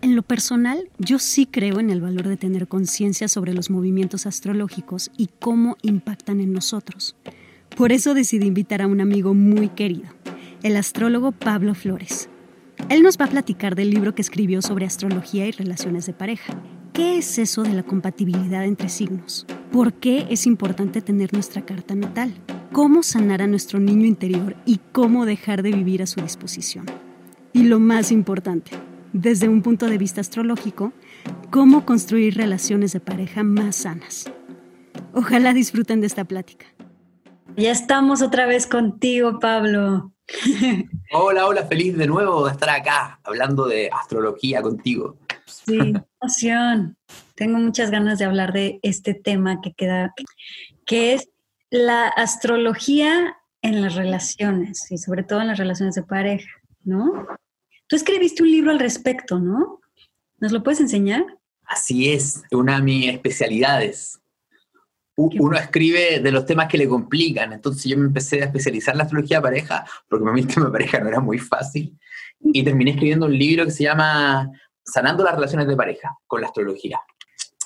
En lo personal, yo sí creo en el valor de tener conciencia sobre los movimientos astrológicos y cómo impactan en nosotros. Por eso decidí invitar a un amigo muy querido, el astrólogo Pablo Flores. Él nos va a platicar del libro que escribió sobre astrología y relaciones de pareja. ¿Qué es eso de la compatibilidad entre signos? ¿Por qué es importante tener nuestra carta natal? cómo sanar a nuestro niño interior y cómo dejar de vivir a su disposición. Y lo más importante, desde un punto de vista astrológico, cómo construir relaciones de pareja más sanas. Ojalá disfruten de esta plática. Ya estamos otra vez contigo, Pablo. Hola, hola, feliz de nuevo de estar acá hablando de astrología contigo. Sí, emoción. Tengo muchas ganas de hablar de este tema que queda, que es la astrología en las relaciones y sobre todo en las relaciones de pareja, ¿no? Tú escribiste un libro al respecto, ¿no? ¿Nos lo puedes enseñar? Así es, una de mis especialidades. Uno escribe de los temas que le complican, entonces yo me empecé a especializar en la astrología de pareja, porque para mí el tema de pareja no era muy fácil, y terminé escribiendo un libro que se llama Sanando las relaciones de pareja con la astrología.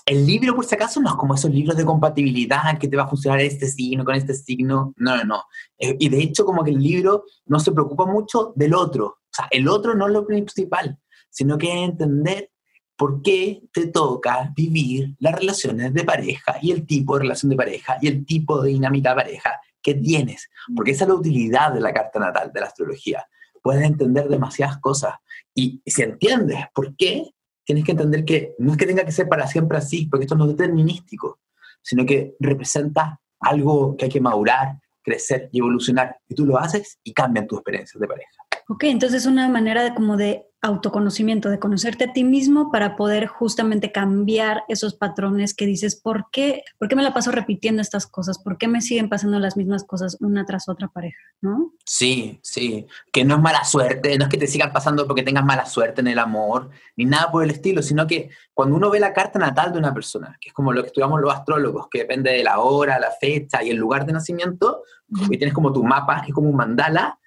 El libro, por si acaso, no es como esos libros de compatibilidad que te va a funcionar este signo con este signo. No, no, no. Eh, y de hecho, como que el libro no se preocupa mucho del otro. O sea, el otro no es lo principal, sino que es entender por qué te toca vivir las relaciones de pareja y el tipo de relación de pareja y el tipo de dinámica de pareja que tienes. Porque esa es la utilidad de la carta natal, de la astrología. Puedes entender demasiadas cosas. Y si entiendes por qué tienes que entender que no es que tenga que ser para siempre así, porque esto no es determinístico, sino que representa algo que hay que madurar, crecer y evolucionar. Y tú lo haces y cambian tus experiencias de pareja. Ok, entonces es una manera de, como de autoconocimiento, de conocerte a ti mismo para poder justamente cambiar esos patrones que dices, ¿por qué, ¿por qué me la paso repitiendo estas cosas? ¿Por qué me siguen pasando las mismas cosas una tras otra pareja? ¿No? Sí, sí, que no es mala suerte, no es que te sigan pasando porque tengas mala suerte en el amor, ni nada por el estilo, sino que cuando uno ve la carta natal de una persona, que es como lo que estudiamos los astrólogos, que depende de la hora, la fecha y el lugar de nacimiento, y tienes como tu mapa, es como un mandala,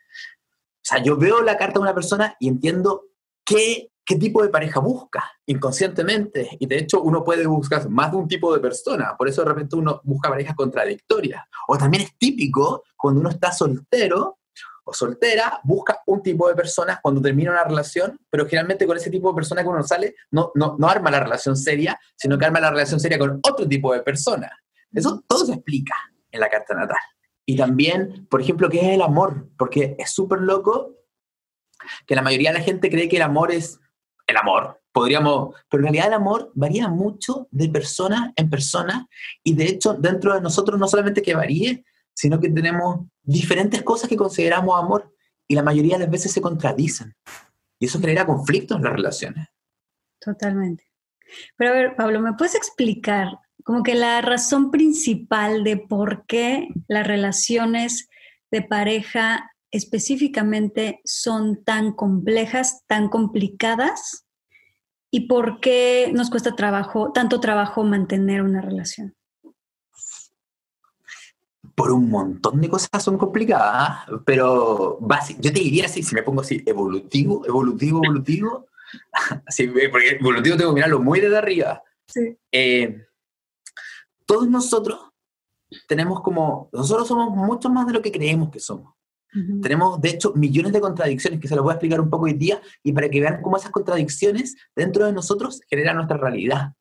sea, yo veo la carta de una persona y entiendo qué, qué tipo de pareja busca inconscientemente. Y de hecho uno puede buscar más de un tipo de persona. Por eso de repente uno busca parejas contradictorias. O también es típico cuando uno está soltero o soltera, busca un tipo de personas cuando termina una relación, pero generalmente con ese tipo de persona que uno sale, no, no, no arma la relación seria, sino que arma la relación seria con otro tipo de persona. Eso todo se explica en la carta natal. Y también, por ejemplo, ¿qué es el amor? Porque es súper loco que la mayoría de la gente cree que el amor es el amor. Podríamos, pero en realidad el amor varía mucho de persona en persona y de hecho dentro de nosotros no solamente que varíe, sino que tenemos diferentes cosas que consideramos amor y la mayoría de las veces se contradicen. Y eso genera conflictos en las relaciones. Totalmente. Pero a ver, Pablo, ¿me puedes explicar como que la razón principal de por qué las relaciones de pareja específicamente son tan complejas, tan complicadas y por qué nos cuesta trabajo, tanto trabajo mantener una relación. Por un montón de cosas son complicadas, pero yo te diría así, si me pongo así, evolutivo, evolutivo, evolutivo, así, porque evolutivo tengo que mirarlo muy desde arriba. Sí. Eh, todos nosotros tenemos como, nosotros somos mucho más de lo que creemos que somos. Tenemos, de hecho, millones de contradicciones que se los voy a explicar un poco hoy día y para que vean cómo esas contradicciones dentro de nosotros generan nuestra realidad.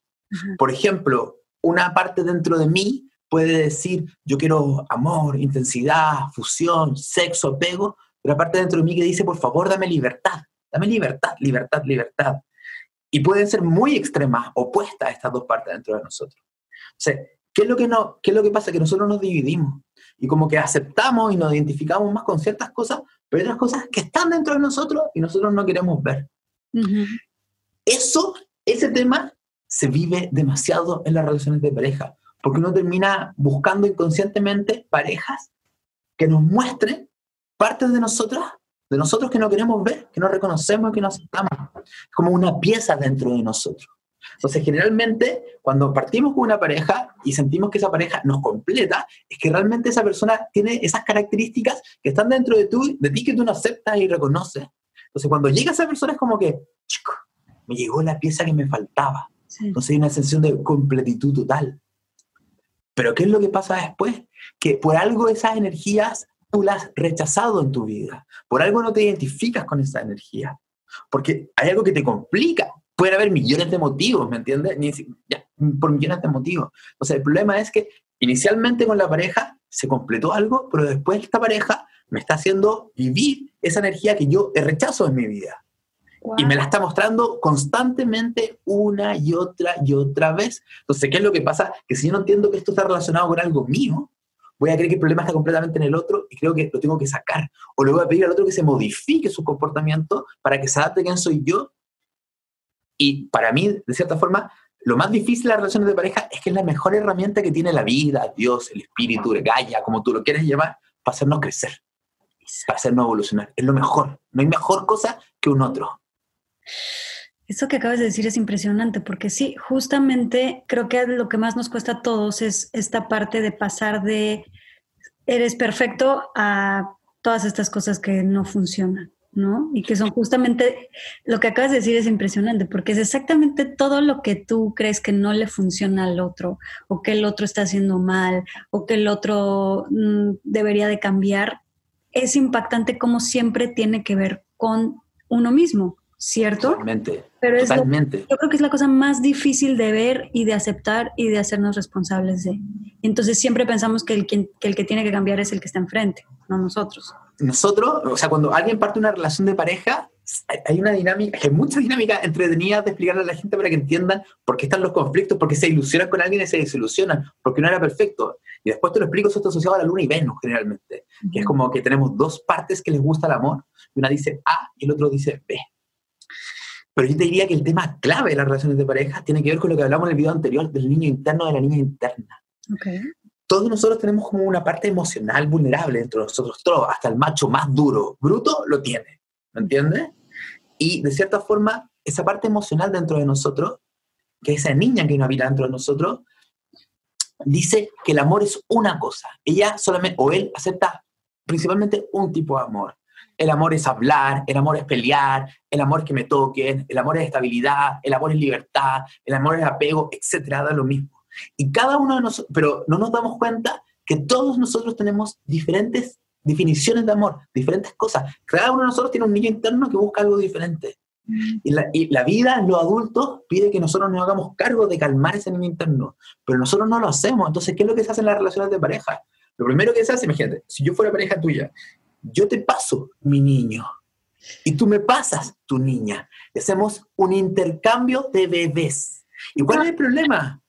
Por ejemplo, una parte dentro de mí puede decir, yo quiero amor, intensidad, fusión, sexo, apego, pero aparte dentro de mí que dice, por favor, dame libertad, dame libertad, libertad, libertad. Y pueden ser muy extremas, opuestas a estas dos partes dentro de nosotros. O sea, ¿qué es lo que, no, qué es lo que pasa? Que nosotros nos dividimos y como que aceptamos y nos identificamos más con ciertas cosas, pero hay otras cosas que están dentro de nosotros y nosotros no queremos ver. Eso, ese tema se vive demasiado en las relaciones de pareja, porque uno termina buscando inconscientemente parejas que nos muestren partes de nosotras, de nosotros que no queremos ver, que no reconocemos, que no aceptamos, como una pieza dentro de nosotros. Entonces, generalmente, cuando partimos con una pareja y sentimos que esa pareja nos completa, es que realmente esa persona tiene esas características que están dentro de, tú, de ti que tú no aceptas y reconoces. Entonces, cuando llega esa persona es como que, chico, me llegó la pieza que me faltaba. Entonces hay una sensación de completitud total. Pero ¿qué es lo que pasa después? Que por algo esas energías tú las has rechazado en tu vida. Por algo no te identificas con esa energía. Porque hay algo que te complica. Puede haber millones de motivos, ¿me entiendes? por millones de motivos. O sea, el problema es que inicialmente con la pareja se completó algo, pero después esta pareja me está haciendo vivir esa energía que yo rechazo en mi vida. Y me la está mostrando constantemente una y otra y otra vez. Entonces, ¿qué es lo que pasa? Que si yo no entiendo que esto está relacionado con algo mío, voy a creer que el problema está completamente en el otro y creo que lo tengo que sacar. O le voy a pedir al otro que se modifique su comportamiento para que se adapte a quién soy yo. Y para mí, de cierta forma, lo más difícil de las relaciones de pareja es que es la mejor herramienta que tiene la vida, Dios, el espíritu, el Gaia, como tú lo quieres llamar, para hacernos crecer, para hacernos evolucionar. Es lo mejor. No hay mejor cosa que un otro. Eso que acabas de decir es impresionante, porque sí, justamente creo que lo que más nos cuesta a todos es esta parte de pasar de eres perfecto a todas estas cosas que no funcionan, ¿no? Y que son justamente lo que acabas de decir es impresionante, porque es exactamente todo lo que tú crees que no le funciona al otro, o que el otro está haciendo mal, o que el otro mm, debería de cambiar. Es impactante como siempre tiene que ver con uno mismo. ¿cierto? Totalmente. Pero totalmente. yo creo que es la cosa más difícil de ver y de aceptar y de hacernos responsables de. Entonces siempre pensamos que el, que el que tiene que cambiar es el que está enfrente, no nosotros. Nosotros, o sea, cuando alguien parte una relación de pareja, hay una dinámica, hay mucha dinámica entretenida de explicarle a la gente para que entiendan por qué están los conflictos, por qué se ilusionan con alguien y se desilusionan, porque no era perfecto. Y después te lo explico, eso está asociado a la luna y Venus generalmente, que es como que tenemos dos partes que les gusta el amor, y una dice A y el otro dice B. Pero yo te diría que el tema clave de las relaciones de pareja tiene que ver con lo que hablamos en el video anterior del niño interno de la niña interna. Todos nosotros tenemos como una parte emocional vulnerable dentro de nosotros, todos, hasta el macho más duro, bruto, lo tiene, ¿me entiendes? Y de cierta forma, esa parte emocional dentro de nosotros, que esa niña que no habita dentro de nosotros, dice que el amor es una cosa. Ella solamente, o él acepta principalmente un tipo de amor. El amor es hablar, el amor es pelear, el amor es que me toquen, el amor es estabilidad, el amor es libertad, el amor es apego, etcétera, da lo mismo. Y cada uno de nosotros, pero no nos damos cuenta que todos nosotros tenemos diferentes definiciones de amor, diferentes cosas. Cada uno de nosotros tiene un niño interno que busca algo diferente. Mm. Y la, y la, vida, los adultos, pide que nosotros nos hagamos cargo de calmar ese niño interno, pero nosotros no lo hacemos. Entonces, ¿qué es lo que se hace en las relaciones de pareja? Lo primero que se hace, imagínate, si yo fuera pareja tuya yo te paso mi niño y tú me pasas tu niña. Y hacemos un intercambio de bebés. ¿Y cuál es el problema?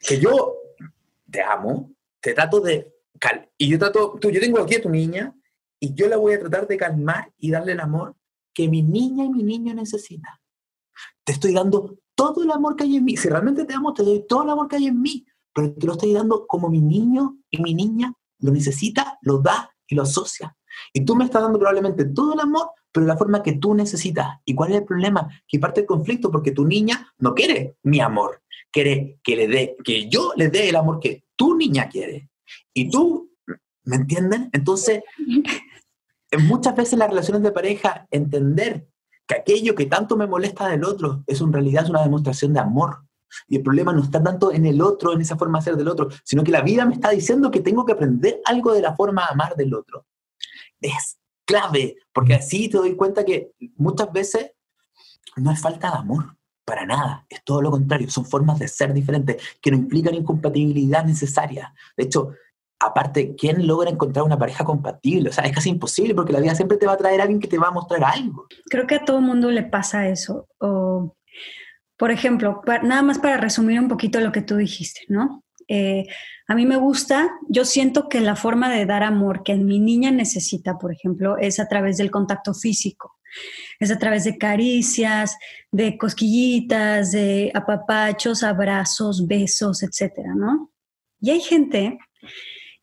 Que yo te amo, te trato de... y yo trato, tú, yo tengo aquí a tu niña y yo la voy a tratar de calmar y darle el amor que mi niña y mi niño necesitan. Te estoy dando todo el amor que hay en mí. Si realmente te amo, te doy todo el amor que hay en mí, pero te lo estoy dando como mi niño y mi niña lo necesita, lo da y lo asocia. Y tú me estás dando probablemente todo el amor, pero de la forma que tú necesitas. ¿Y cuál es el problema? Que parte el conflicto porque tu niña no quiere mi amor, quiere que, le dé, que yo le dé el amor que tu niña quiere. Y tú, ¿me entienden? Entonces, muchas veces las relaciones de pareja, entender que aquello que tanto me molesta del otro es en realidad una demostración de amor. Y el problema no está tanto en el otro, en esa forma de ser del otro, sino que la vida me está diciendo que tengo que aprender algo de la forma de amar del otro. es clave, porque así te doy cuenta que muchas veces no es falta de amor, para nada, es todo lo contrario, son formas de ser diferentes que no implican incompatibilidad necesaria. De hecho, aparte, ¿quién logra encontrar una pareja compatible? O sea, es casi imposible porque la vida siempre te va a traer a alguien que te va a mostrar algo. Creo que a todo mundo le pasa eso. O, por ejemplo, nada más para resumir un poquito lo que tú dijiste, ¿no? Eh, a mí me gusta, yo siento que la forma de dar amor que mi niña necesita, por ejemplo, es a través del contacto físico, es a través de caricias, de cosquillitas, de apapachos, abrazos, besos, etcétera, ¿no? Y hay gente,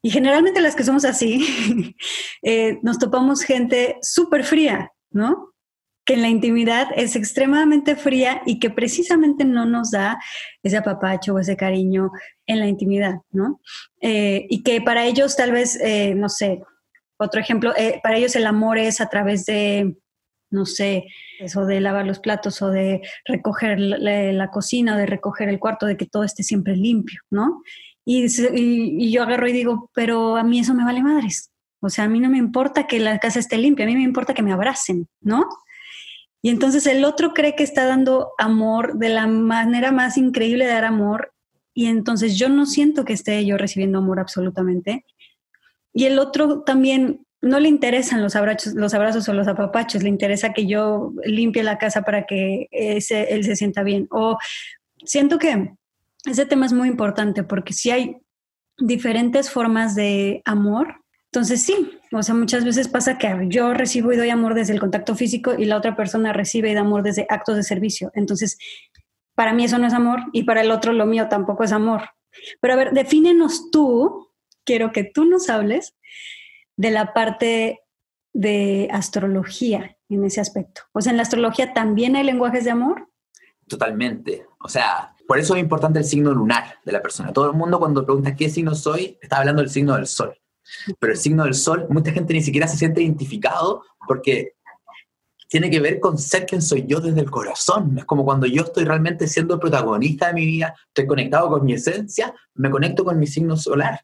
y generalmente las que somos así, eh, nos topamos gente súper fría, ¿no? que en la intimidad es extremadamente fría y que precisamente no nos da ese apapacho o ese cariño en la intimidad, ¿no? Eh, y que para ellos tal vez, eh, no sé, otro ejemplo, para ellos el amor es a través de, no sé, eso de lavar los platos o de recoger la, cocina o de recoger el cuarto, de que todo esté siempre limpio, ¿no? Y, y, yo agarro y digo, pero a mí eso me vale madres. O sea, a mí no me importa que la casa esté limpia, a mí me importa que me abracen, ¿no? Y entonces el otro cree que está dando amor de la manera más increíble de dar amor y entonces yo no siento que esté yo recibiendo amor absolutamente. Y el otro también no le interesan los abrazos, los abrazos o los apapachos, le interesa que yo limpie la casa para que él se sienta bien. O siento que ese tema es muy importante porque si hay diferentes formas de amor, entonces sí, o sea, muchas veces pasa que yo recibo y doy amor desde el contacto físico y la otra persona recibe y da amor desde actos de servicio. Entonces, para mí eso no es amor y para el otro lo mío tampoco es amor. Pero a ver, defínenos tú, quiero que tú nos hables de la parte de astrología en ese aspecto. O sea, en la astrología también hay lenguajes de amor. Totalmente. O sea, por eso es importante el signo lunar de la persona. Todo el mundo cuando pregunta qué signo soy, está hablando del signo del sol. Pero el signo del sol, mucha gente ni siquiera se siente identificado porque tiene que ver con ser quien soy yo desde el corazón. Es como cuando yo estoy realmente siendo el protagonista de mi vida, estoy conectado con mi esencia, me conecto con mi signo solar.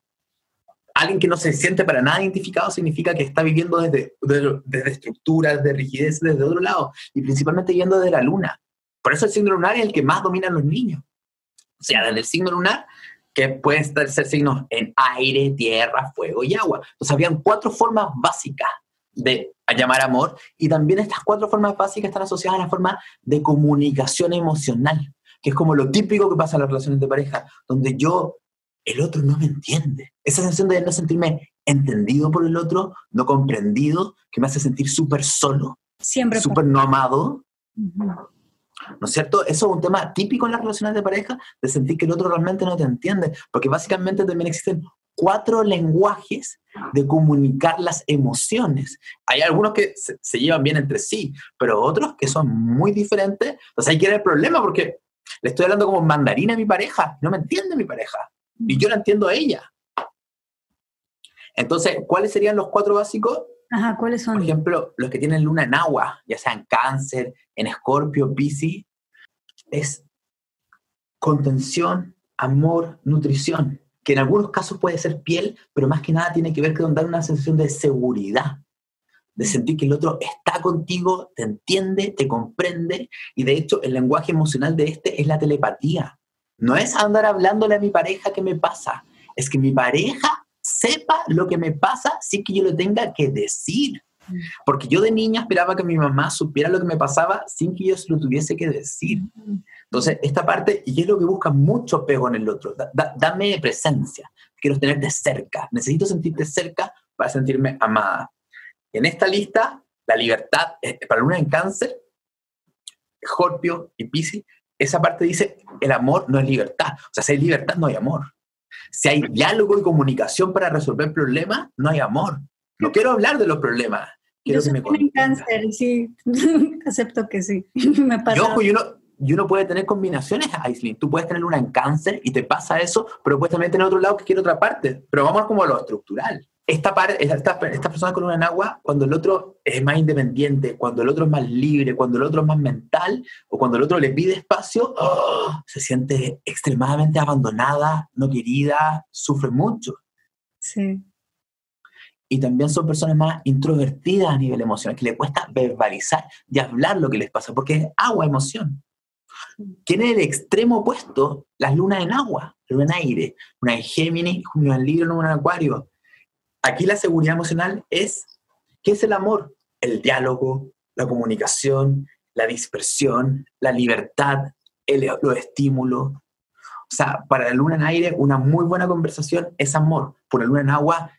Alguien que no se siente para nada identificado significa que está viviendo desde, desde, estructuras, de rigidez, desde otro lado, y principalmente yendo de la luna. Por eso el signo lunar es el que más domina los niños. O sea, desde el signo lunar que pueden ser signos en aire, tierra, fuego y agua. Entonces habían cuatro formas básicas de llamar amor y también estas cuatro formas básicas están asociadas a la forma de comunicación emocional, que es como lo típico que pasa en las relaciones de pareja, donde yo, el otro no me entiende. Esa sensación de no sentirme entendido por el otro, no comprendido, que me hace sentir súper solo, siempre súper no amado. ¿No es cierto? Eso es un tema típico en las relaciones de pareja, de sentir que el otro realmente no te entiende, porque básicamente también existen cuatro lenguajes de comunicar las emociones. Hay algunos que se, llevan bien entre sí, pero otros que son muy diferentes. Entonces ahí quiere el problema, porque le estoy hablando como mandarina a mi pareja, no me entiende mi pareja, y yo la entiendo a ella. Entonces, ¿cuáles serían los cuatro básicos? Ajá, ¿cuáles son? Por ejemplo, los que tienen luna en agua, ya sea en cáncer, en escorpio, piscis, es contención, amor, nutrición, que en algunos casos puede ser piel, pero más que nada tiene que ver con dar una sensación de seguridad, de sentir que el otro está contigo, te entiende, te comprende, y de hecho el lenguaje emocional de este es la telepatía. No es andar hablándole a mi pareja qué me pasa, es que mi pareja sepa lo que me pasa sin que yo lo tenga que decir. Porque yo de niña esperaba que mi mamá supiera lo que me pasaba sin que yo se lo tuviese que decir. Entonces, esta parte, y es lo que busca mucho pego en el otro, dame presencia, quiero tenerte cerca, necesito sentirte cerca para sentirme amada. en esta lista, la libertad, eh, para Luna en cáncer, Scorpio y Pisces, esa parte dice, el amor no es libertad. O sea, si hay libertad, no hay amor. Si hay diálogo y comunicación para resolver problemas, no hay amor. No quiero hablar de los problemas. Quiero yo que me cáncer, sí. Acepto que sí. me pasa. Y ojo, y uno, puede tener combinaciones, Aislinn. Tú puedes tener una en cáncer y te pasa eso, pero puedes también tener otro lado que quiere otra parte. Pero vamos como a lo estructural esta, esta, esta, persona con una en agua, cuando el otro es más independiente, cuando el otro es más libre, cuando el otro es más mental, o cuando el otro le pide espacio, ¡oh! se siente extremadamente abandonada, no querida, sufre mucho. Sí. y también son personas más introvertidas a nivel emocional, que le cuesta verbalizar y hablar lo que les pasa, porque es agua, emoción. Tiene el extremo opuesto las lunas en agua, luna en aire, una en Géminis, luna en Libro, luna en Acuario. Aquí la seguridad emocional es, ¿qué es el amor? El diálogo, la comunicación, la dispersión, la libertad, el, los estímulos. O sea, para la luna en aire, una muy buena conversación es amor. Por la luna en agua,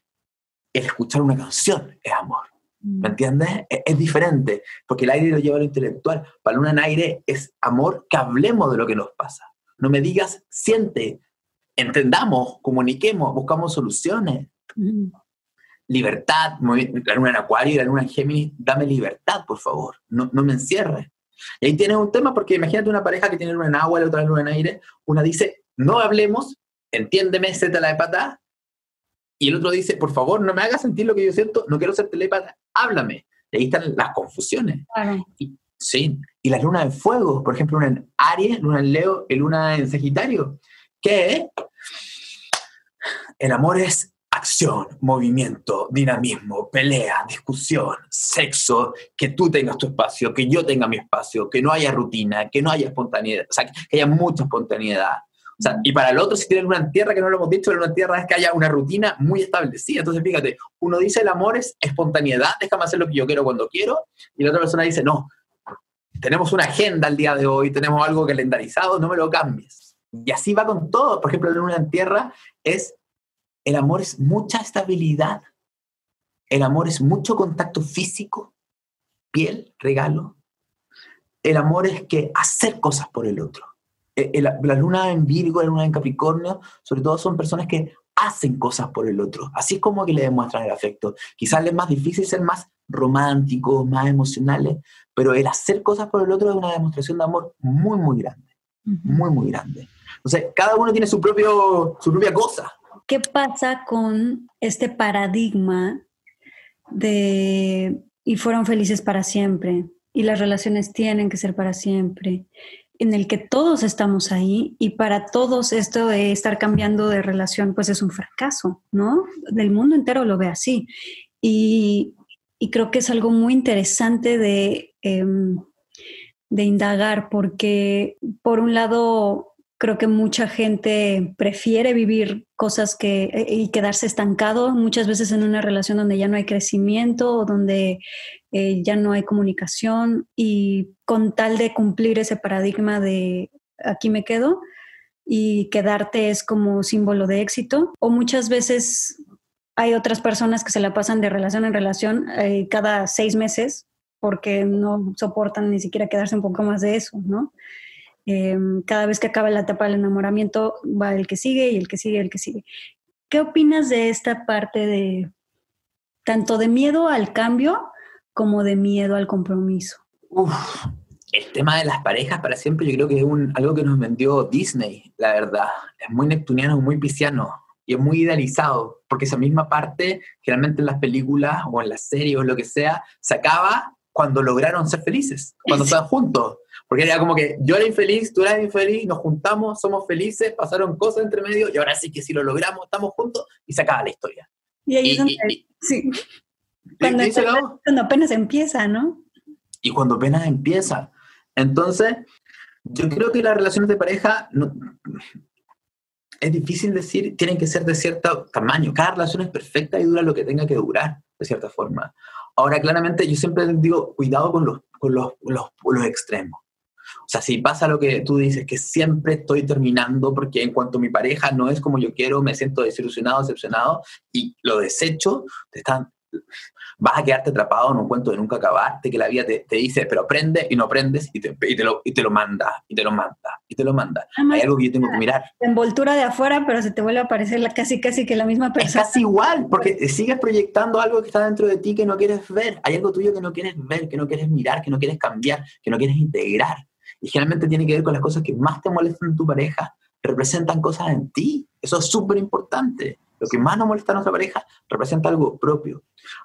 el escuchar una canción es amor. ¿Me entiendes? Es, es, diferente, porque el aire lo lleva a lo intelectual. Para luna en aire es amor que hablemos de lo que nos pasa. No me digas, siente, entendamos, comuniquemos, buscamos soluciones. Mm. Libertad, la luna en acuario y la luna en Géminis, dame libertad, por favor, no, no me encierres. Y ahí tienes un tema, porque imagínate una pareja que tiene luna en agua y la otra luna en aire, una dice, no hablemos, entiéndeme, la de pata, y el otro dice, por favor, no me hagas sentir lo que yo siento, no quiero ser telepata, háblame. Y ahí están las confusiones. Y, sí, y la luna en fuego, por ejemplo, luna en Aries, luna en Leo y luna en Sagitario, que el amor es acción, movimiento, dinamismo, pelea, discusión, sexo, que tú tengas tu espacio, que yo tenga mi espacio, que no haya rutina, que no haya espontaneidad, o sea, que haya mucha espontaneidad. O sea, y para el otro, si tienen una tierra, que no lo hemos dicho, una tierra es que haya una rutina muy establecida. Entonces, fíjate, uno dice el amor es espontaneidad, déjame hacer lo que yo quiero cuando quiero, y la otra persona dice, no, tenemos una agenda el día de hoy, tenemos algo calendarizado, no me lo cambies. Y así va con todo. Por ejemplo, la luna en tierra es el amor es mucha estabilidad. El amor es mucho contacto físico, piel, regalo. El amor es que hacer cosas por el otro. E, la luna en Virgo, la luna en Capricornio, sobre todo son personas que hacen cosas por el otro. Así es como que le demuestran el afecto. Quizás es más difícil ser más románticos, más emocionales, pero el hacer cosas por el otro es una demostración de amor muy, muy grande. Muy, muy grande. Entonces, cada uno tiene su, propio, su propia cosa. ¿Qué pasa con este paradigma de y fueron felices para siempre y las relaciones tienen que ser para siempre? en el que todos estamos ahí y para todos esto de estar cambiando de relación pues es un fracaso, ¿no? Del mundo entero lo ve así. Y, creo que es algo muy interesante de, em, de indagar porque por un lado Creo que mucha gente prefiere vivir cosas que eh, y quedarse estancado muchas veces en una relación donde ya no hay crecimiento o donde eh, ya no hay comunicación y con tal de cumplir ese paradigma de aquí me quedo y quedarte es como símbolo de éxito o muchas veces hay otras personas que se la pasan de relación en relación eh, cada seis meses porque no soportan ni siquiera quedarse un poco más de eso, ¿no? Em, cada vez que acaba la etapa del enamoramiento va el que sigue y el que sigue, el que sigue. ¿Qué opinas de esta parte de tanto de miedo al cambio como de miedo al compromiso? el tema de las parejas para siempre yo creo que es un, algo que nos vendió Disney, la verdad. Es muy neptuniano, muy pisciano y es muy idealizado, porque esa misma parte, generalmente en las películas o en las series o lo que sea, se acaba cuando lograron ser felices, cuando están juntos. Porque era como que yo era infeliz, tú eras infeliz, nos juntamos, somos felices, pasaron cosas entre medio y ahora sí que si lo logramos, estamos juntos y se acaba la historia. Y ahí es donde, sí. Cuando, apenas empieza, ¿no? Y cuando apenas empieza. Entonces, yo creo que las relaciones de pareja es difícil decir, tienen que ser de cierto tamaño. Cada relación es perfecta y dura lo que tenga que durar, de cierta forma. Ahora, claramente, yo siempre digo, cuidado con los, con los, los, los extremos. O sea, si pasa lo que tú dices, que siempre estoy terminando porque en cuanto mi pareja no es como yo quiero, me siento desilusionado, decepcionado y lo desecho, te están, vas a quedarte atrapado en un cuento de nunca acabar, de que la vida te, dice, pero aprende y no aprendes y te, y te, lo, y te lo manda, y te lo manda, y te lo manda. Hay algo que yo tengo que mirar. La envoltura de afuera, pero se te vuelve a aparecer la, casi, casi que la misma persona. Es casi igual, porque sigues proyectando algo que está dentro de ti que no quieres ver. Hay algo tuyo que no quieres ver, que no quieres mirar, que no quieres cambiar, que no quieres integrar. Y generalmente tiene que ver con las cosas que más te molestan en tu pareja, representan cosas en ti. Eso es súper importante. Lo que más nos molesta a nuestra pareja representa algo propio.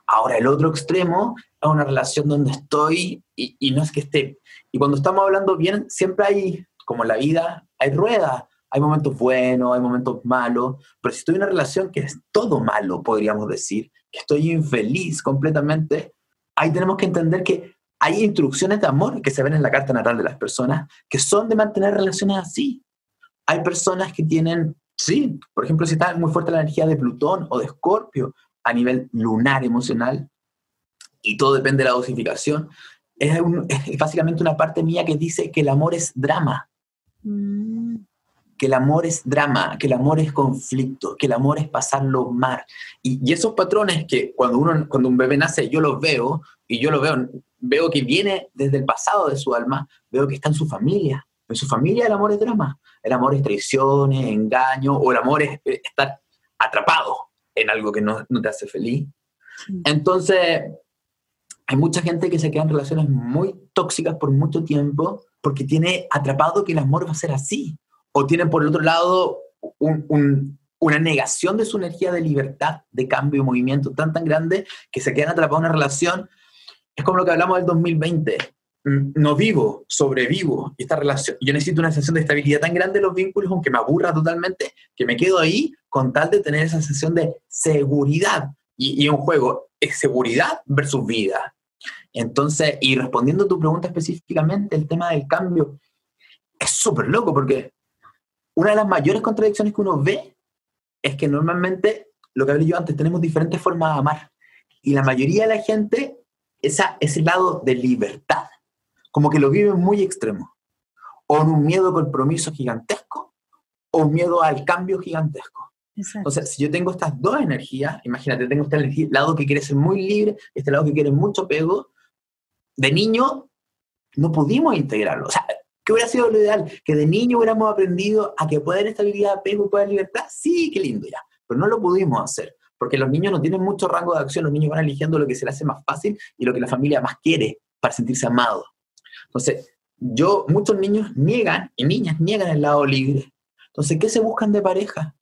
Ahora, el otro extremo es una relación donde estoy y, no es que esté. Y cuando estamos hablando bien, siempre hay, como la vida, hay ruedas. hay momentos buenos, hay momentos malos, pero si estoy en una relación que es todo malo, podríamos decir, que estoy infeliz completamente, ahí tenemos que entender que hay instrucciones de amor que se ven en la carta natal de las personas que son de mantener relaciones así. Hay personas que tienen, sí, por ejemplo, si está muy fuerte la energía de Plutón o de Escorpio a nivel lunar emocional, y todo depende de la dosificación, es, básicamente una parte mía que dice que el amor es drama. Mm. Que el amor es drama, que el amor es conflicto, que el amor es pasarlo mal. Y, y, esos patrones que cuando, uno, cuando un bebé nace yo los veo, y yo lo veo, veo que viene desde el pasado de su alma, veo que está en su familia. En su familia el amor es drama. El amor es traiciones, engaño, o el amor es estar atrapado en algo que no, no te hace feliz. Entonces, hay mucha gente que se queda en relaciones muy tóxicas por mucho tiempo porque tiene atrapado que el amor va a ser así. O tiene por el otro lado una negación de su energía de libertad, de cambio y movimiento tan tan grande que se quedan atrapados en una relación. Es como lo que hablamos del 2020. Mm, no vivo, sobrevivo esta relación. Yo necesito una sensación de estabilidad tan grande en los vínculos, aunque me aburra totalmente, que me quedo ahí con tal de tener esa sensación de seguridad. Y, y un juego es seguridad versus vida. Entonces, y respondiendo a tu pregunta específicamente, el tema del cambio es súper loco porque una de las mayores contradicciones que uno ve es que normalmente, lo que hablé yo antes, tenemos diferentes formas de amar. Y la mayoría de la gente, esa, ese lado de libertad, como que lo vive muy extremo. O en un miedo al compromiso gigantesco, o un miedo al cambio gigantesco. Entonces, si yo tengo estas dos energías, imagínate, tengo este lado que quiere ser muy libre, este lado que quiere mucho pego, de niño no pudimos integrarlo. O sea, ¿qué hubiera sido lo ideal? Que de niño hubiéramos aprendido a que haber estabilidad, apego, haber libertad. Sí, qué lindo ya. Pero no lo pudimos hacer. Porque los niños no tienen mucho rango de acción, los niños van eligiendo lo que se les hace más fácil y lo que la familia más quiere para sentirse amado. Entonces, yo, muchos niños niegan y niñas niegan el lado libre. Entonces, ¿qué se buscan de pareja?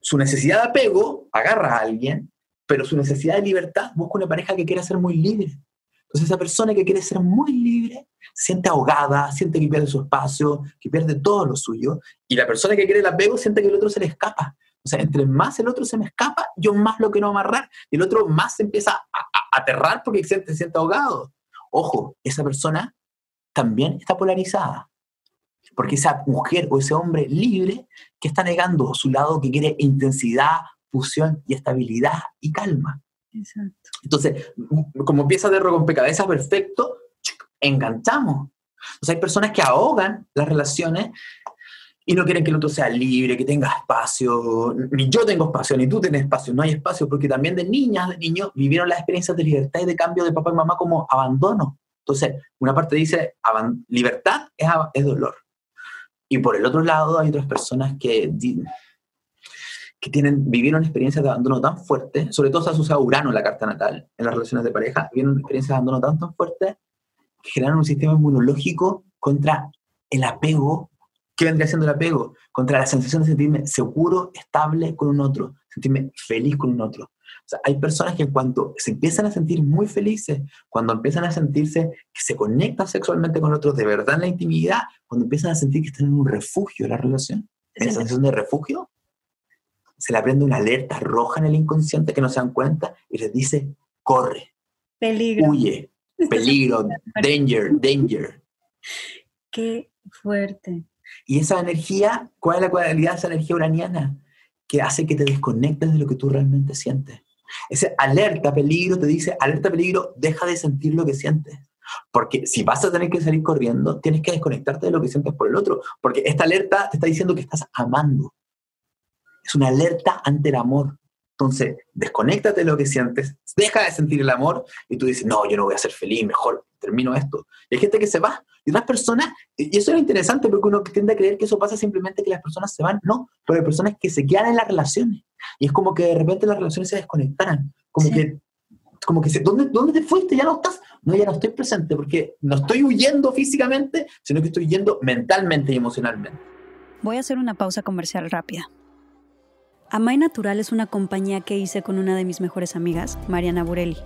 Su necesidad de apego agarra a alguien, pero su necesidad de libertad busca una pareja que quiera ser muy libre. Entonces esa persona que quiere ser muy libre siente ahogada, siente que pierde su espacio, que pierde todo lo suyo, y la persona que quiere el apego siente que el otro se le escapa. O sea, entre más el otro se me escapa, yo más lo quiero amarrar, y el otro más se empieza a, aterrar porque se siente, siente ahogado. Ojo, esa persona también está polarizada, porque esa mujer o ese hombre libre que está negando su lado que quiere intensidad, fusión y estabilidad y calma. Exacto. Entonces, como pieza de rompecabezas perfecto, enganchamos. O sea, hay personas que ahogan las relaciones y no quieren que el otro sea libre, que tenga espacio, ni yo tengo espacio, ni tú tienes espacio, no hay espacio, porque también de niñas, de niños, vivieron las experiencias de libertad y de cambio de papá y mamá como abandono. Entonces, una parte dice, libertad es, es dolor. Y por el otro lado hay otras personas que que tienen, vivieron experiencias de abandono tan fuertes, sobre todo se asocia a Urano en la carta natal, en las relaciones de pareja, vivieron experiencias de abandono tan, tan fuertes que generan un sistema inmunológico contra el apego. ¿Qué vendría siendo el apego? Contra la sensación de sentirme seguro, estable con un otro, sentirme feliz con un otro. O sea, hay personas que cuando se empiezan a sentir muy felices, cuando empiezan a sentirse que se conectan sexualmente con otros de verdad en la intimidad, cuando empiezan a sentir que están en un refugio en la relación, en esa sensación de refugio, se le prende una alerta roja en el inconsciente que no se dan cuenta y les dice, corre, peligro, huye, peligro, danger, danger. Qué fuerte. Y esa energía, ¿cuál es la cualidad de esa energía uraniana? Que hace que te desconectes de lo que tú realmente sientes. Ese alerta, peligro, te dice, alerta, peligro, deja de sentir lo que sientes. Porque si vas a tener que salir corriendo, tienes que desconectarte de lo que sientes por el otro. Porque esta alerta te está diciendo que estás amando es una alerta ante el amor. Entonces, desconéctate de lo que sientes, deja de sentir el amor y tú dices, no, yo no voy a ser feliz, mejor termino esto. Y hay gente que se va. Y otras personas, y eso es interesante porque uno tiende a creer que eso pasa simplemente que las personas se van. No, pero hay personas que se quedan en las relaciones. Y es como que de repente las relaciones se desconectaran. Como que, como que se, ¿dónde, ¿dónde te fuiste? Ya no estás. No, ya no estoy presente porque no estoy huyendo físicamente, sino que estoy huyendo mentalmente y emocionalmente. Voy a hacer una pausa comercial rápida. Amay Natural es una compañía que hice con una de mis mejores amigas, Mariana Burelli.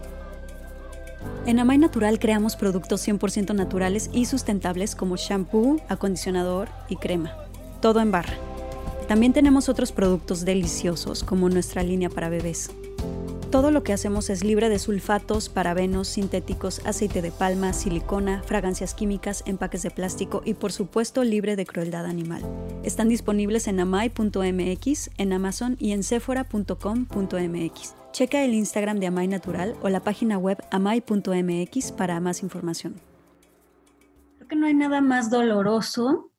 En Amay Natural creamos productos 100% naturales y sustentables como shampoo, acondicionador y crema. Todo en barra. También tenemos otros productos deliciosos como nuestra línea para bebés. Todo lo que hacemos es libre de sulfatos, parabenos, sintéticos, aceite de palma, silicona, fragancias químicas, empaques de plástico y por supuesto libre de crueldad animal. Están disponibles en amai.mx, en Amazon y en sephora.com.mx. Checa el Instagram de Amai Natural o la página web amai.mx para más información. Creo que no hay nada más doloroso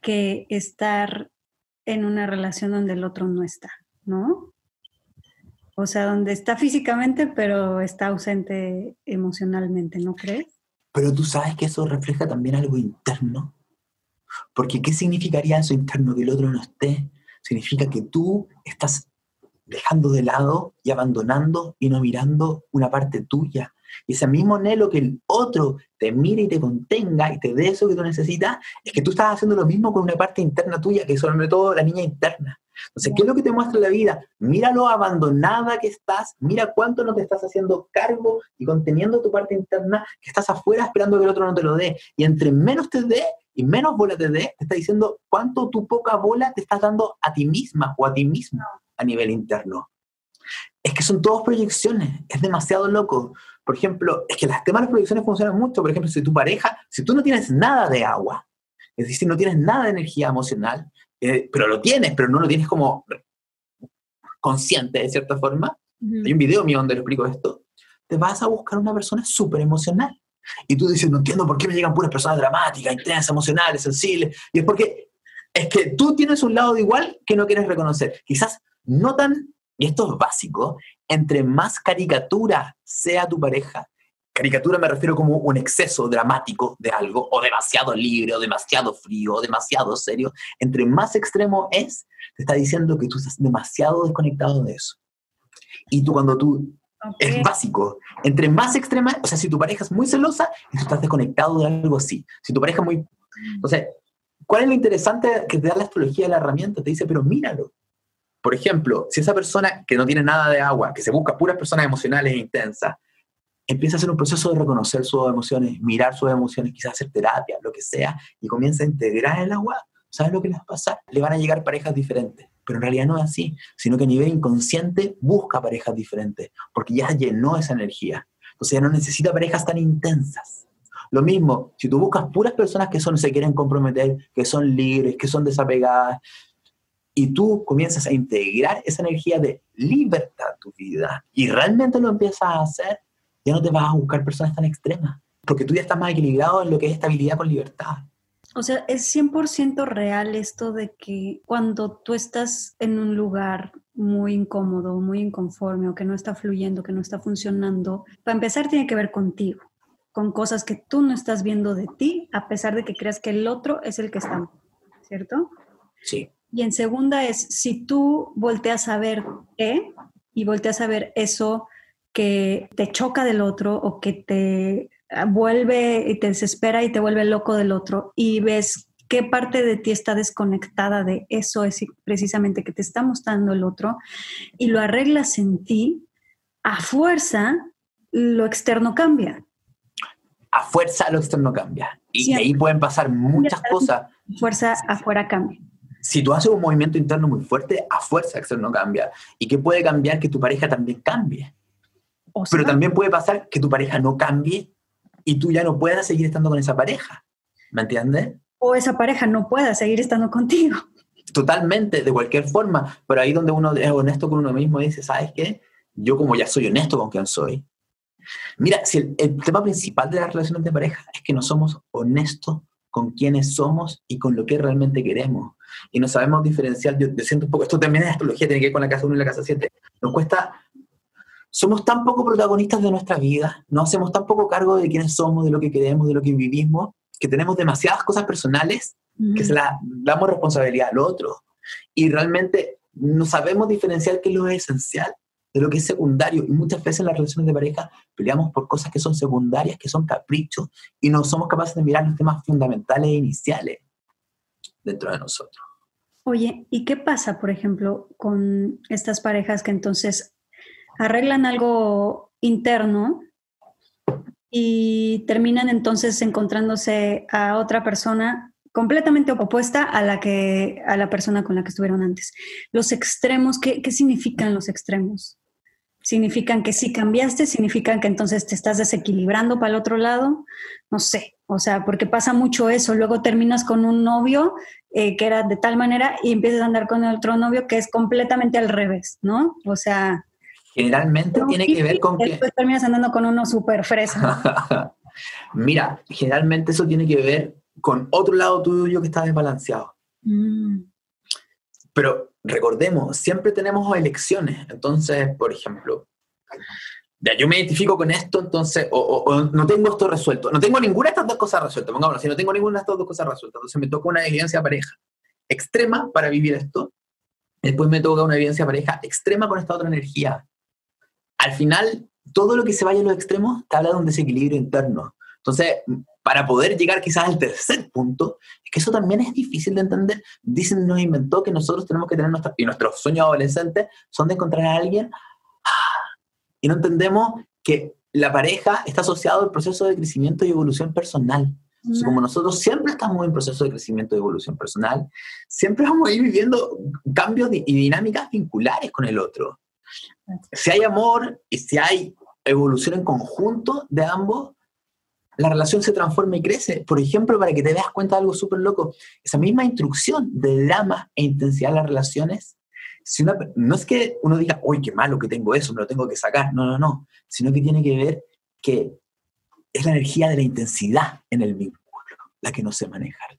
que estar en una relación donde el otro no está, ¿no? O sea, donde está físicamente, pero está ausente emocionalmente, ¿no crees? Pero tú sabes que eso refleja también algo interno. Porque ¿qué significaría eso interno que el otro no esté? Significa que tú estás dejando de lado y abandonando y no mirando una parte tuya. Y ese mismo anhelo que el otro te mire y te contenga y te dé eso que tú necesitas, es que tú estás haciendo lo mismo con una parte interna tuya, que es sobre todo la niña interna. Entonces, ¿qué es lo que te muestra la vida? Mira lo abandonada que estás, mira cuánto no te estás haciendo cargo y conteniendo tu parte interna, que estás afuera esperando que el otro no te lo dé. Y entre menos te dé y menos bola te dé, te está diciendo cuánto tu poca bola te estás dando a ti misma o a ti mismo a nivel interno. Es que son todas proyecciones, es demasiado loco. Por ejemplo, es que las temas de las proyecciones funcionan mucho. Por ejemplo, si tu pareja, si tú no tienes nada de agua, es decir, no tienes nada de energía emocional, eh, pero lo tienes, pero no lo tienes como consciente de cierta forma. Hay un video mío donde lo explico esto. Te vas a buscar una persona súper emocional. Y tú dices, no entiendo por qué me llegan puras personas dramáticas, intensas, emocionales, sensibles. Y es porque es que tú tienes un lado de igual que no quieres reconocer. Quizás no tan, y esto es básico, entre más caricatura sea tu pareja, Caricatura me refiero como un exceso dramático de algo, o demasiado libre, o demasiado frío, o demasiado serio. Entre más extremo es, te está diciendo que tú estás demasiado desconectado de eso. Y tú cuando tú... Es básico. Entre más extrema, o sea, si tu pareja es muy celosa, tú estás desconectado de algo así. Si tu pareja es muy... Entonces, ¿cuál es lo interesante que te da la astrología de la herramienta? Te dice, pero míralo. Por ejemplo, si esa persona que no tiene nada de agua, que se busca puras personas emocionales e intensas, empieza a hacer un proceso de reconocer sus emociones, mirar sus emociones, quizás hacer terapia, lo que sea, y comienza a integrar el agua, ¿sabes lo que les va a pasar? Le van a llegar parejas diferentes, pero en realidad no es así, sino que a nivel inconsciente busca parejas diferentes, porque ya llenó esa energía. Entonces ya no necesita parejas tan intensas. Lo mismo, si tú buscas puras personas que son, se quieren comprometer, que son libres, que son desapegadas, y tú comienzas a integrar esa energía de libertad a tu vida y realmente lo empiezas a hacer, ya no te vas a buscar personas tan extremas, porque tú ya estás más equilibrado en lo que es estabilidad con libertad. O sea, es 100% real esto de que cuando tú estás en un lugar muy incómodo, muy inconforme o que no está fluyendo, que no está funcionando, para empezar tiene que ver contigo, con cosas que tú no estás viendo de ti, a pesar de que creas que el otro es el que está, ¿cierto? Sí. Y en segunda es, si tú volteas a ver qué y volteas a ver eso que te choca del otro o que te vuelve y te desespera y te vuelve loco del otro y ves qué parte de ti está desconectada de eso es precisamente que te está mostrando el otro y lo arreglas en ti, a fuerza lo externo cambia. A fuerza lo externo cambia. Y ahí pueden pasar muchas cosas. Fuerza afuera cambia. Si tú haces un movimiento interno muy fuerte, a fuerza externo cambia. ¿Y qué puede cambiar? Que tu pareja también cambie. Pero también puede pasar que tu pareja no cambie y tú ya no puedas seguir estando con esa pareja. ¿Me entiendes? O esa pareja no pueda seguir estando contigo. Totalmente, de cualquier forma. Pero ahí donde uno es honesto con uno mismo y dice, ¿sabes qué? Yo como ya soy honesto con quien soy. Mira, si el, tema principal de las relaciones de pareja es que no somos honestos con quienes somos y con lo que realmente queremos. Y no sabemos diferenciar, yo, yo siento un poco, esto también es astrología, tiene que ver con la casa 1 y la casa 7. Nos cuesta somos tan poco protagonistas de nuestra vida, no hacemos tan poco cargo de quiénes somos, de lo que queremos, de lo que vivimos, que tenemos demasiadas cosas personales que se las damos responsabilidad al otro. Y realmente no sabemos diferenciar qué es lo esencial de lo que es secundario. Y muchas veces en las relaciones de pareja peleamos por cosas que son secundarias, que son caprichos, y no somos capaces de mirar los temas fundamentales e iniciales dentro de nosotros. Oye, ¿y qué pasa, por ejemplo, con estas parejas que entonces arreglan algo interno y terminan entonces encontrándose a otra persona completamente opuesta a la que a la persona con la que estuvieron antes. Los extremos, ¿qué, qué significan los extremos? significan que si cambiaste, significan que entonces te estás desequilibrando para el otro lado, no sé, o sea, porque pasa mucho eso, luego terminas con un novio eh, que era de tal manera y empiezas a andar con otro novio que es completamente al revés, ¿no? O sea... Generalmente tiene que ver con que... Después terminas andando con uno súper fresa. Mira, generalmente eso tiene que ver con otro lado tuyo que está desbalanceado. Mm. Pero recordemos, siempre tenemos elecciones. Entonces, por ejemplo, ya yo me identifico con esto, entonces, o, no tengo esto resuelto. No tengo ninguna de estas dos cosas resueltas. Pongámoslo, si no tengo ninguna de estas dos cosas resueltas, entonces me toca una evidencia pareja extrema para vivir esto. Después me toca una evidencia pareja extrema con esta otra energía. Al final, todo lo que se vaya a los extremos te habla de un desequilibrio interno. Entonces, para poder llegar quizás al tercer punto, es que eso también es difícil de entender. Dicen, nos inventó que nosotros tenemos que tener nuestra, y nuestros sueños adolescentes son de encontrar a alguien, y no entendemos que la pareja está asociado al proceso de crecimiento y evolución personal. como nosotros siempre estamos en proceso de crecimiento y evolución personal, siempre vamos a ir viviendo cambios y dinámicas vinculares con el otro. Si hay amor y si hay evolución en conjunto de ambos, la relación se transforma y crece. Por ejemplo, para que te das cuenta de algo súper loco, esa misma instrucción de drama e intensidad de las relaciones, si no es que uno diga, uy, qué malo que tengo eso, me lo tengo que sacar, no, no, no, sino que tiene que ver que es la energía de la intensidad en el vínculo la que no sé manejar.